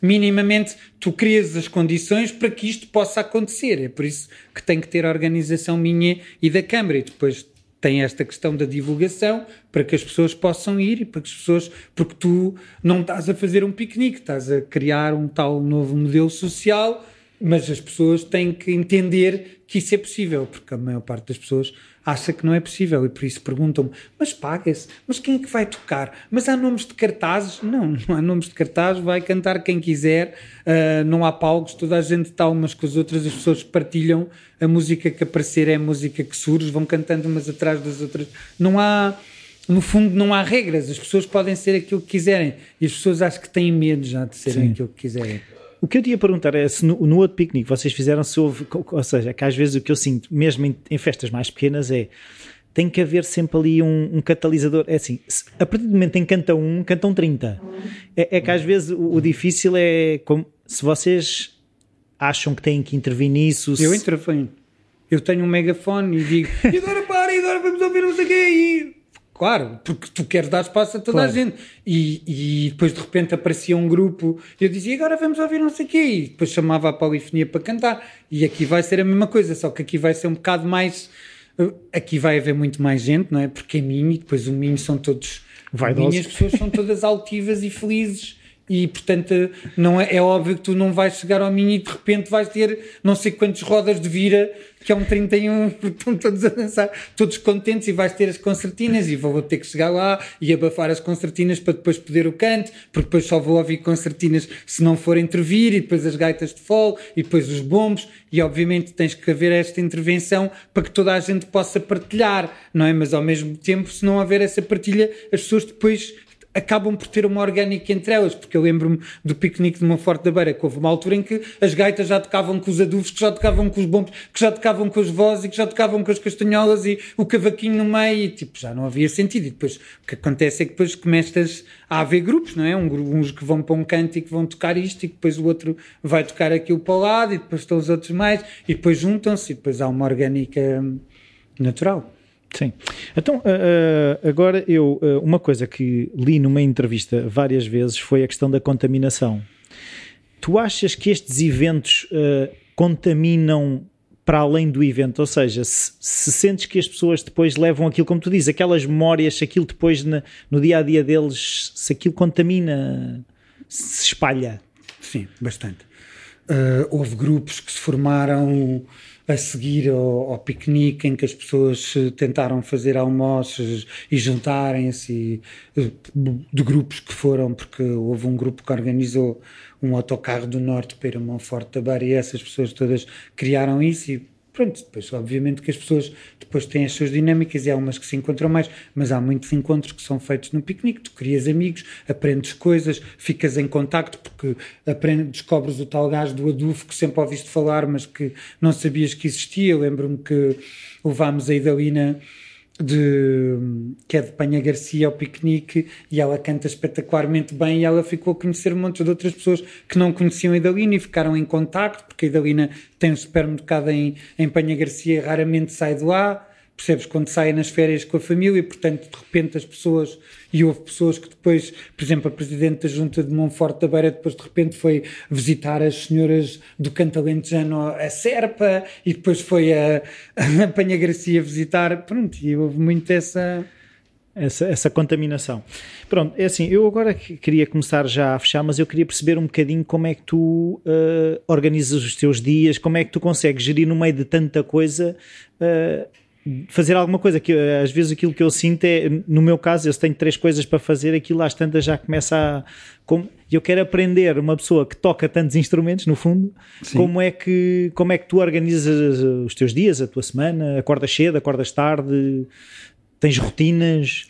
minimamente tu crias as condições para que isto possa acontecer. É por isso que tem que ter a organização minha e da Câmara. E depois tem esta questão da divulgação para que as pessoas possam ir e para que as pessoas. Porque tu não estás a fazer um piquenique, estás a criar um tal novo modelo social. Mas as pessoas têm que entender que isso é possível, porque a maior parte das pessoas acha que não é possível e por isso perguntam-me: mas paga-se? Mas quem é que vai tocar? Mas há nomes de cartazes? Não, não há nomes de cartazes, vai cantar quem quiser, ah, não há palcos, toda a gente está umas com as outras, as pessoas partilham, a música que aparecer é a música que surge, vão cantando umas atrás das outras. Não há. No fundo, não há regras, as pessoas podem ser aquilo que quiserem e as pessoas acho que têm medo já de serem Sim. aquilo que quiserem. O que eu te ia perguntar é se no, no outro piquenique vocês fizeram, se houve, ou seja, que às vezes o que eu sinto, mesmo em, em festas mais pequenas, é tem que haver sempre ali um, um catalisador. É assim, se- a partir do momento em que canta um, cantam 30. É, é que às vezes o, o difícil é como, se vocês acham que têm que intervir nisso. se- Eu intervenho. Eu tenho um megafone e digo: e agora para, e agora vamos ouvir não sei o quê. E... Claro, porque tu queres dar espaço a toda Claro. a gente. E, e depois de repente aparecia um grupo e eu dizia: agora vamos ouvir não sei o quê. E depois chamava a polifonia para cantar. E aqui vai ser a mesma coisa, só que aqui vai ser um bocado mais. uh, Aqui vai haver muito mais gente, não é? Porque é Minho e depois o Minho são todos. Vaidosos. Minho, as pessoas são todas altivas e felizes. E portanto, não é, é óbvio que tu não vais chegar ao Minho e de repente vais ter não sei quantas rodas de vira, que é um 31, porque estão todos a dançar, todos contentes, e vais ter as concertinas. E vou ter que chegar lá e abafar as concertinas para depois poder o canto, porque depois só vou ouvir concertinas se não for intervir, e depois as gaitas de fole, e depois os bombos. E obviamente tens que haver esta intervenção para que toda a gente possa partilhar, não é? Mas ao mesmo tempo, se não houver essa partilha, as pessoas depois acabam por ter uma orgânica entre elas, porque eu lembro-me do piquenique de uma Forte da Beira, que houve uma altura em que as gaitas já tocavam com os adufos, que já tocavam com os bombos, que já tocavam com as vozes e que já tocavam com as castanholas e o cavaquinho no meio, e tipo, já não havia sentido. E depois o que acontece é que depois começas a haver grupos, não é? Um, uns que vão para um canto e que vão tocar isto, e depois o outro vai tocar aquilo para o lado, e depois estão os outros mais, e depois juntam-se, e depois há uma orgânica natural. Sim. Então, ah, ah, agora eu, ah, uma coisa que li numa entrevista várias vezes foi a questão da contaminação. Tu achas que estes eventos contaminam para além do evento? Ou seja, se, se sentes que as pessoas depois levam aquilo, como tu dizes, aquelas memórias, aquilo depois na- no dia a dia deles, se aquilo contamina, se espalha. Sim, bastante. Uh, houve grupos que se formaram a seguir ao, ao, piquenique em que as pessoas tentaram fazer almoços e juntarem-se de grupos que foram, porque houve um grupo que organizou um autocarro do Norte para Monforte da Beira e essas pessoas todas criaram isso e Pronto, depois, obviamente que as pessoas depois têm as suas dinâmicas e há umas que se encontram mais, mas há muitos encontros que são feitos no piquenique. Tu crias amigos, aprendes coisas, ficas em contacto porque aprendes, descobres o tal gás do adufo que sempre ouviste falar, mas que não sabias que existia. Eu lembro-me que levámos a Idalina de, que é de Penha Garcia ao piquenique e ela canta espetacularmente bem e ela ficou a conhecer um monte de outras pessoas que não conheciam a Idalina e ficaram em contacto porque a Idalina tem um supermercado em, em Penha Garcia raramente sai de lá percebes? Quando saem nas férias com a família portanto, de repente as pessoas, e houve pessoas que depois, por exemplo, a Presidente da Junta de Monforte da Beira, depois de repente foi visitar as senhoras do Cantalentejano a Serpa e depois foi a, a Panha visitar, pronto, e houve muito essa... Essa, essa, contaminação. Pronto, é assim, eu agora queria começar já a fechar, mas eu queria perceber um bocadinho como é que tu uh, organizas os teus dias, como é que tu consegues gerir no meio de tanta coisa uh, fazer alguma coisa que às vezes aquilo que eu sinto é, no meu caso, eu tenho três coisas para fazer, aquilo às tantas já começa a. Como, eu quero aprender uma pessoa que toca tantos instrumentos, no fundo, como é, que, como é que tu organizas os teus dias, a tua semana, acordas cedo, acordas tarde, tens rotinas.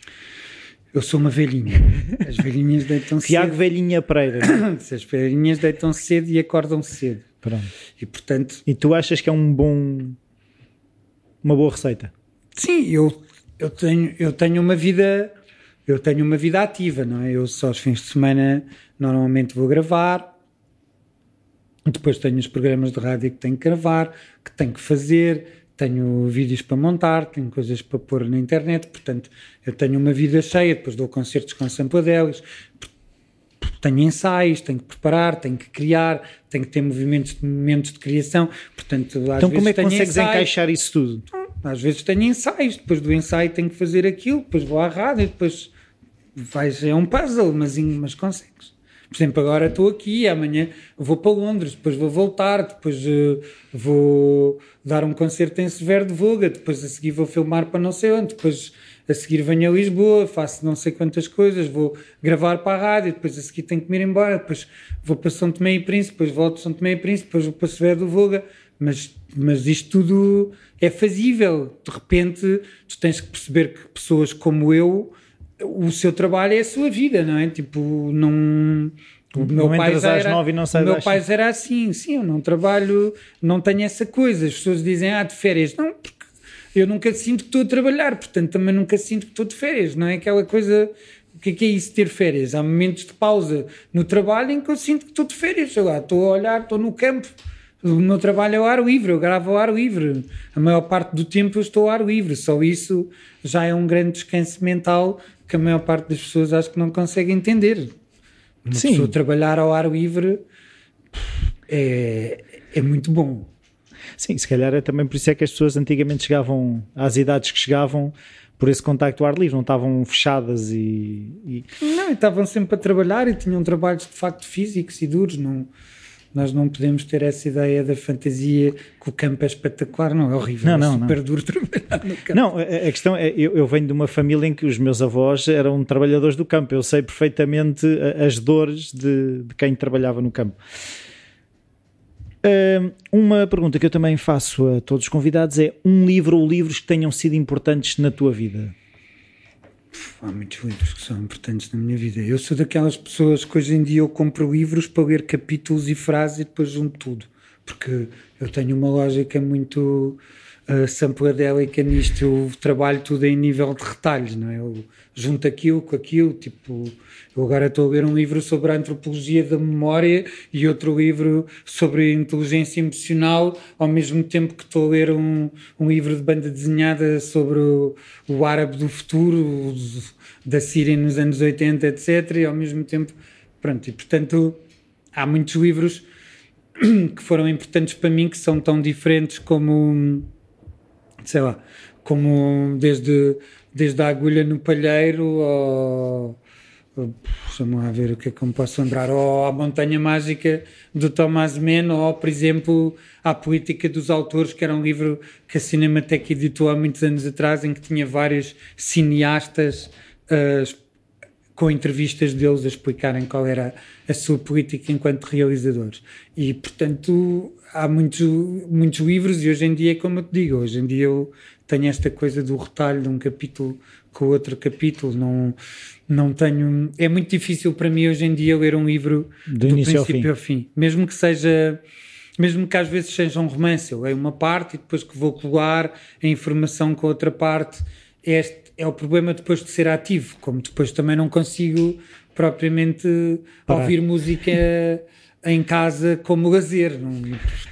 Eu sou uma velhinha. As velhinhas deitam cedo. Tiago Velhinha Pereira. As velhinhas deitam cedo e acordam cedo. Pronto. E portanto. E tu achas que é um bom uma boa receita. Sim, eu, eu, tenho, eu tenho uma vida eu tenho uma vida ativa, não é? Eu só aos fins de semana normalmente vou gravar, depois tenho os programas de rádio que tenho que gravar, que tenho que fazer, tenho vídeos para montar, tenho coisas para pôr na internet, portanto eu tenho uma vida cheia, depois dou concertos com sampadelis, tenho ensaios, tenho que preparar, tenho que criar, tenho que ter movimentos, momentos de criação. Portanto, às então, vezes como é que consegues ensaios, encaixar isso tudo? Às vezes tenho ensaios, depois do ensaio tenho que fazer aquilo, depois vou à rádio, depois vais, é um puzzle, mas, mas consegues. Por exemplo, agora estou aqui, amanhã vou para Londres, depois vou voltar, depois uh, vou dar um concerto em Severo de Voga, depois a seguir vou filmar para não sei onde, depois a seguir venho a Lisboa, faço não sei quantas coisas, vou gravar para a rádio, depois a seguir tenho que me ir embora, depois vou para São Tomé e Príncipe, depois volto para São Tomé e Príncipe, depois vou para Severo de Voga, mas, mas isto tudo é fazível. De repente, tu tens que perceber que pessoas como eu, o seu trabalho é a sua vida, não é? Tipo, não. O meu pai era, o meu pai era assim, sim, eu não trabalho, não tenho essa coisa. As pessoas dizem, ah, de férias. Não, porque eu nunca sinto que estou a trabalhar, portanto também nunca sinto que estou de férias, não é aquela coisa. O que é, que é isso ter férias? Há momentos de pausa no trabalho em que eu sinto que estou de férias, sei lá, estou a olhar, estou no campo, o meu trabalho é ao ar livre, eu gravo ao ar livre. A maior parte do tempo eu estou ao ar livre. Só isso já é um grande descanso mental que a maior parte das pessoas acho que não consegue entender. Uma Sim. pessoa trabalhar ao ar livre é, é muito bom. Sim, se calhar é também por isso é que as pessoas antigamente chegavam às idades que chegavam por esse contacto ao ar livre, não estavam fechadas e, e... Não, estavam sempre a trabalhar e tinham trabalhos de facto físicos e duros, não nós não podemos ter essa ideia da fantasia que o campo é espetacular, não, é horrível, não, não, é super não. duro trabalhar no campo. Não, a, questão é, eu, eu, venho de uma família em que os meus avós eram trabalhadores do campo, eu sei perfeitamente as dores de, de quem trabalhava no campo. Uma pergunta que eu também faço a todos os convidados é um livro ou livros que tenham sido importantes na tua vida? Há muitos livros que são importantes na minha vida. Eu sou daquelas pessoas que hoje em dia eu compro livros para ler capítulos e frases e depois junto tudo. Porque eu tenho uma lógica muito uh, sampladélica nisto. Eu trabalho tudo em nível de retalhos, não é? Eu junto aquilo com aquilo, tipo eu agora estou a ler um livro sobre a antropologia da memória e outro livro sobre inteligência emocional, ao mesmo tempo que estou a ler um, um livro de banda desenhada sobre o, o árabe do futuro, da Síria nos anos 80, etc. E ao mesmo tempo, pronto, e portanto há muitos livros que foram importantes para mim que são tão diferentes como, sei lá, como desde, desde a agulha no palheiro ao Vamos lá ver o que é que me posso lembrar. Ou a Montanha Mágica do Thomas Mann, ou, por exemplo, A Política dos Autores, que era um livro que a Cinemateca editou há muitos anos atrás, em que tinha vários cineastas uh, com entrevistas deles a explicarem qual era a sua política enquanto realizadores. E, portanto, há muitos, muitos livros, e hoje em dia, como eu te digo, hoje em dia eu tenho esta coisa do retalho de um capítulo com outro capítulo, não, não tenho. É muito difícil para mim hoje em dia ler um livro do, do princípio ao fim. ao fim, mesmo que seja. Mesmo que às vezes seja um romance, eu leio uma parte e depois que vou colar a informação com outra parte. Este é o problema depois de ser ativo, como depois também não consigo propriamente Parar. ouvir música em casa como lazer. Não,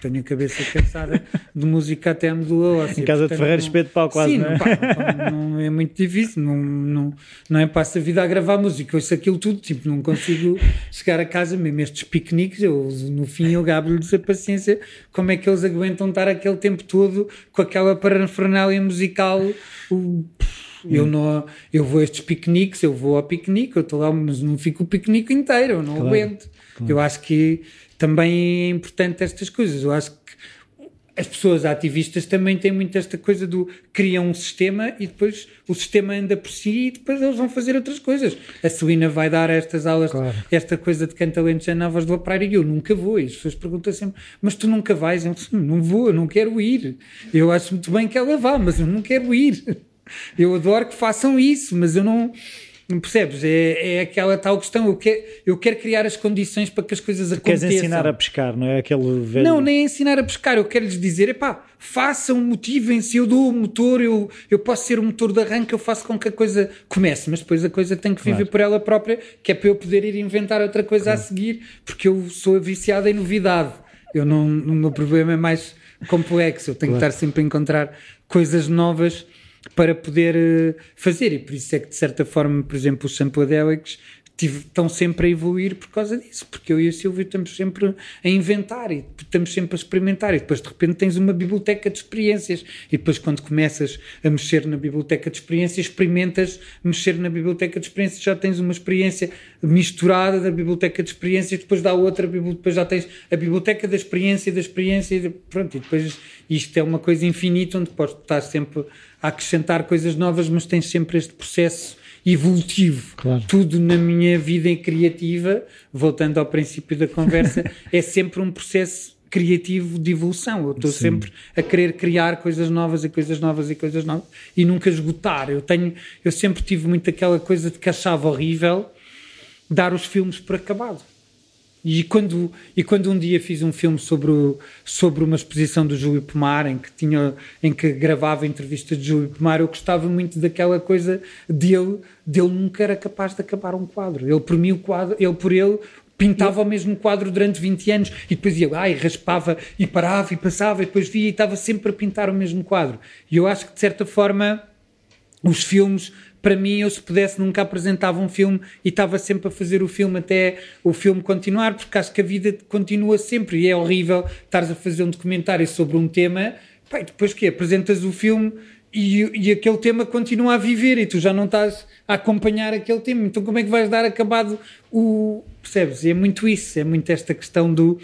tenho a cabeça cansada de música até me doa. Em casa portanto, de Ferreira Espeto Pau quase, sim, não é? Pá, não, é muito difícil, não, não, não é passo a vida a gravar música, ouço aquilo tudo, tipo, não consigo chegar a casa, mesmo estes piqueniques, eu, no fim eu gabo-lhes a paciência, como é que eles aguentam estar aquele tempo todo com aquela parafernália musical, o, eu não eu vou a estes piqueniques, eu vou ao piquenique, eu estou lá, mas não fico o piquenique inteiro, eu não claro. aguento. Claro. Eu acho que também é importante estas coisas. Eu acho que as pessoas ativistas também têm muito esta coisa do criam um sistema e depois o sistema anda por si e depois eles vão fazer outras coisas. A Celina vai dar estas aulas, claro. esta coisa de cantalentes na voz do Operário e eu nunca vou. E as pessoas perguntam sempre, mas tu nunca vais? Eu não vou, eu não quero ir. Eu acho muito bem que ela vá, mas eu não quero ir. Eu adoro que façam isso, mas eu não Percebes? É, é aquela tal questão. Eu quero, eu quero criar as condições para que as coisas aconteçam. Queres ensinar a pescar, não é? Aquele velho... Não, nem ensinar a pescar. Eu quero lhes dizer: epá, façam, motivem-se. Eu dou o motor, eu, eu posso ser o motor de arranque, eu faço com que a coisa comece. Mas depois a coisa tem que viver claro. por ela própria, que é para eu poder ir inventar outra coisa claro. a seguir, porque eu sou viciado em novidade. Eu não, o meu problema é mais complexo. Eu tenho claro. que estar sempre a encontrar coisas novas para poder eh, fazer. E por isso é que, de certa forma, por exemplo, os Estão sempre a evoluir por causa disso, porque eu e a Silvia estamos sempre a inventar e estamos sempre a experimentar e depois de repente tens uma biblioteca de experiências e depois quando começas a mexer na biblioteca de experiências experimentas mexer na biblioteca de experiências já tens uma experiência misturada da biblioteca de experiências depois dá outra, depois já tens a biblioteca da experiência da experiência e pronto, e depois isto é uma coisa infinita onde podes estar sempre a acrescentar coisas novas mas tens sempre este processo evolutivo. Claro. Tudo na minha vida criativa, voltando ao princípio da conversa, é sempre um processo criativo de evolução. Eu estou sempre a querer criar coisas novas e coisas novas e coisas novas e nunca esgotar. Eu tenho, eu sempre tive muito aquela coisa de que achava horrível dar os filmes por acabado. E quando, e quando um dia fiz um filme sobre, o, sobre uma exposição do Júlio Pomar, em que, tinha, em que gravava entrevistas de Júlio Pomar, eu gostava muito daquela coisa dele, dele nunca era capaz de acabar um quadro. Ele, por mim, o quadro, ele por ele, pintava o mesmo quadro durante 20 anos e depois ia lá e raspava e parava e passava e depois via e estava sempre a pintar o mesmo quadro. E eu acho que, de certa forma, os filmes para mim, eu se pudesse nunca apresentava um filme e estava sempre a fazer o filme até o filme continuar, porque acho que a vida continua sempre e é horrível estares a fazer um documentário sobre um tema, pá, depois que apresentas o filme e, e, aquele tema continua a viver e tu já não estás a acompanhar aquele tema, então como é que vais dar acabado o... percebes? E é muito isso, é muito esta questão do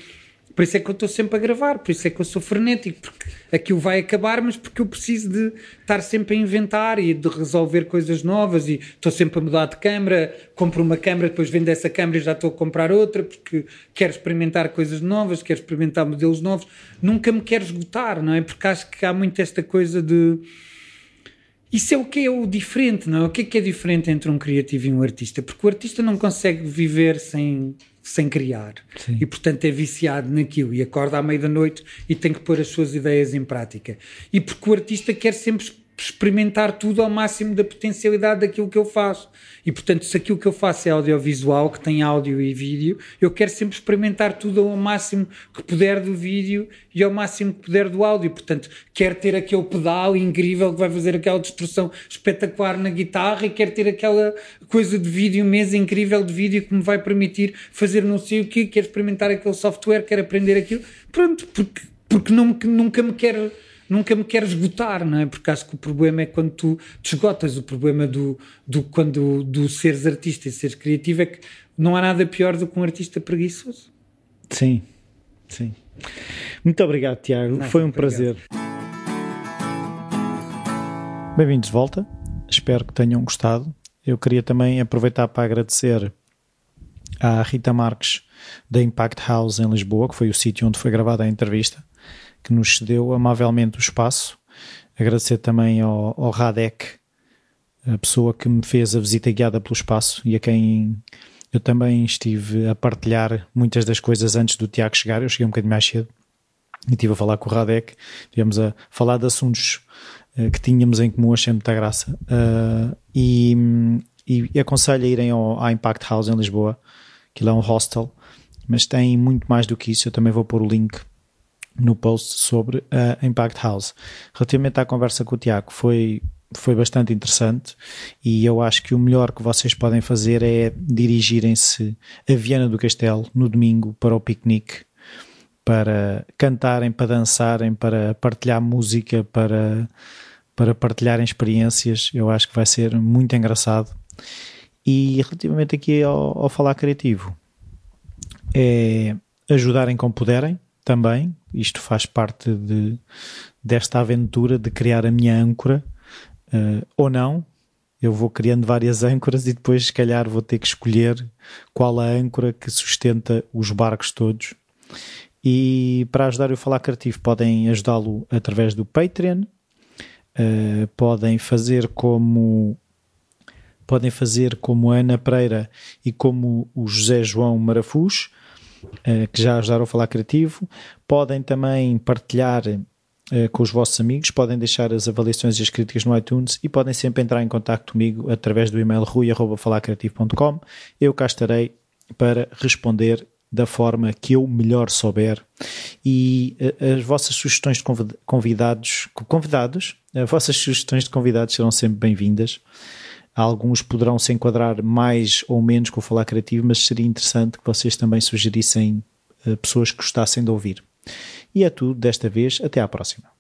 por isso é que eu estou sempre a gravar, por isso é que eu sou frenético, porque aquilo vai acabar, mas porque eu preciso de estar sempre a inventar e de resolver coisas novas e estou sempre a mudar de câmara, compro uma câmara, depois vendo essa câmara e já estou a comprar outra porque quero experimentar coisas novas, quero experimentar modelos novos, nunca me quero esgotar, não é? Porque acho que há muito esta coisa de isso é o que é o diferente, não é? O que é que é diferente entre um criativo e um artista? Porque o artista não consegue viver sem sem criar. Sim. E, portanto, é viciado naquilo e acorda à meia da noite e tem que pôr as suas ideias em prática. E porque o artista quer sempre experimentar tudo ao máximo da potencialidade daquilo que eu faço. E portanto, se aquilo que eu faço é audiovisual, que tem áudio e vídeo, eu quero sempre experimentar tudo ao máximo que puder do vídeo e ao máximo que puder do áudio. Portanto, quero ter aquele pedal incrível que vai fazer aquela destrução espetacular na guitarra e quero ter aquela coisa de vídeo, mesa incrível de vídeo que me vai permitir fazer não sei o quê, quero experimentar aquele software, quero aprender aquilo. Pronto, porque, porque não, nunca me quero nunca me quero esgotar, não é? Porque acho que o problema é quando tu te esgotas. O problema do, do, quando, do seres artista e seres criativo é que não há nada pior do que um artista preguiçoso. Sim, sim. Muito obrigado, Tiago. Não, Foi um obrigado. prazer. Bem-vindos de volta. Espero que tenham gostado. Eu queria também aproveitar para agradecer à Rita Marques da Impact House em Lisboa, que foi o sítio onde foi gravada a entrevista, que nos cedeu amavelmente o espaço. Agradecer também ao, ao Radek, a pessoa que me fez a visita guiada pelo espaço e a quem eu também estive a partilhar muitas das coisas antes do Tiago chegar. Eu cheguei um bocadinho mais cedo e estive a falar com o Radek. Estivemos a falar de assuntos uh, que tínhamos em comum, achei muita graça. Uh, e, e, aconselho a irem ao, à Impact House em Lisboa, que é um hostel, mas tem muito mais do que isso. Eu também vou pôr o link no post sobre a Impact House. Relativamente à conversa com o Tiago, foi, foi bastante interessante e eu acho que o melhor que vocês podem fazer é dirigirem-se a Viana do Castelo no domingo para o piquenique para cantarem, para dançarem, para partilhar música, para, para partilharem experiências. Eu acho que vai ser muito engraçado. E relativamente aqui ao, ao falar criativo, é ajudarem como puderem também. Isto faz parte de, desta aventura de criar a minha âncora, uh, ou não. Eu vou criando várias âncoras e depois, se calhar, vou ter que escolher qual a âncora que sustenta os barcos todos e para ajudar o Falar Criativo, podem ajudá-lo através do Patreon, uh, podem fazer como podem fazer como a Ana Pereira e como o José João Marafuz, uh, que já ajudaram a Falar Criativo. Podem também partilhar uh, com os vossos amigos, podem deixar as avaliações e as críticas no iTunes e podem sempre entrar em contato comigo através do e-mail rui.falarcreativo.com. Eu cá estarei para responder da forma que eu melhor souber e uh, as vossas sugestões de convidados, convidados, as vossas sugestões de convidados serão sempre bem-vindas. Alguns poderão se enquadrar mais ou menos com o Falar Criativo, mas seria interessante que vocês também sugerissem uh, pessoas que gostassem de ouvir. E é tudo desta vez, até à próxima.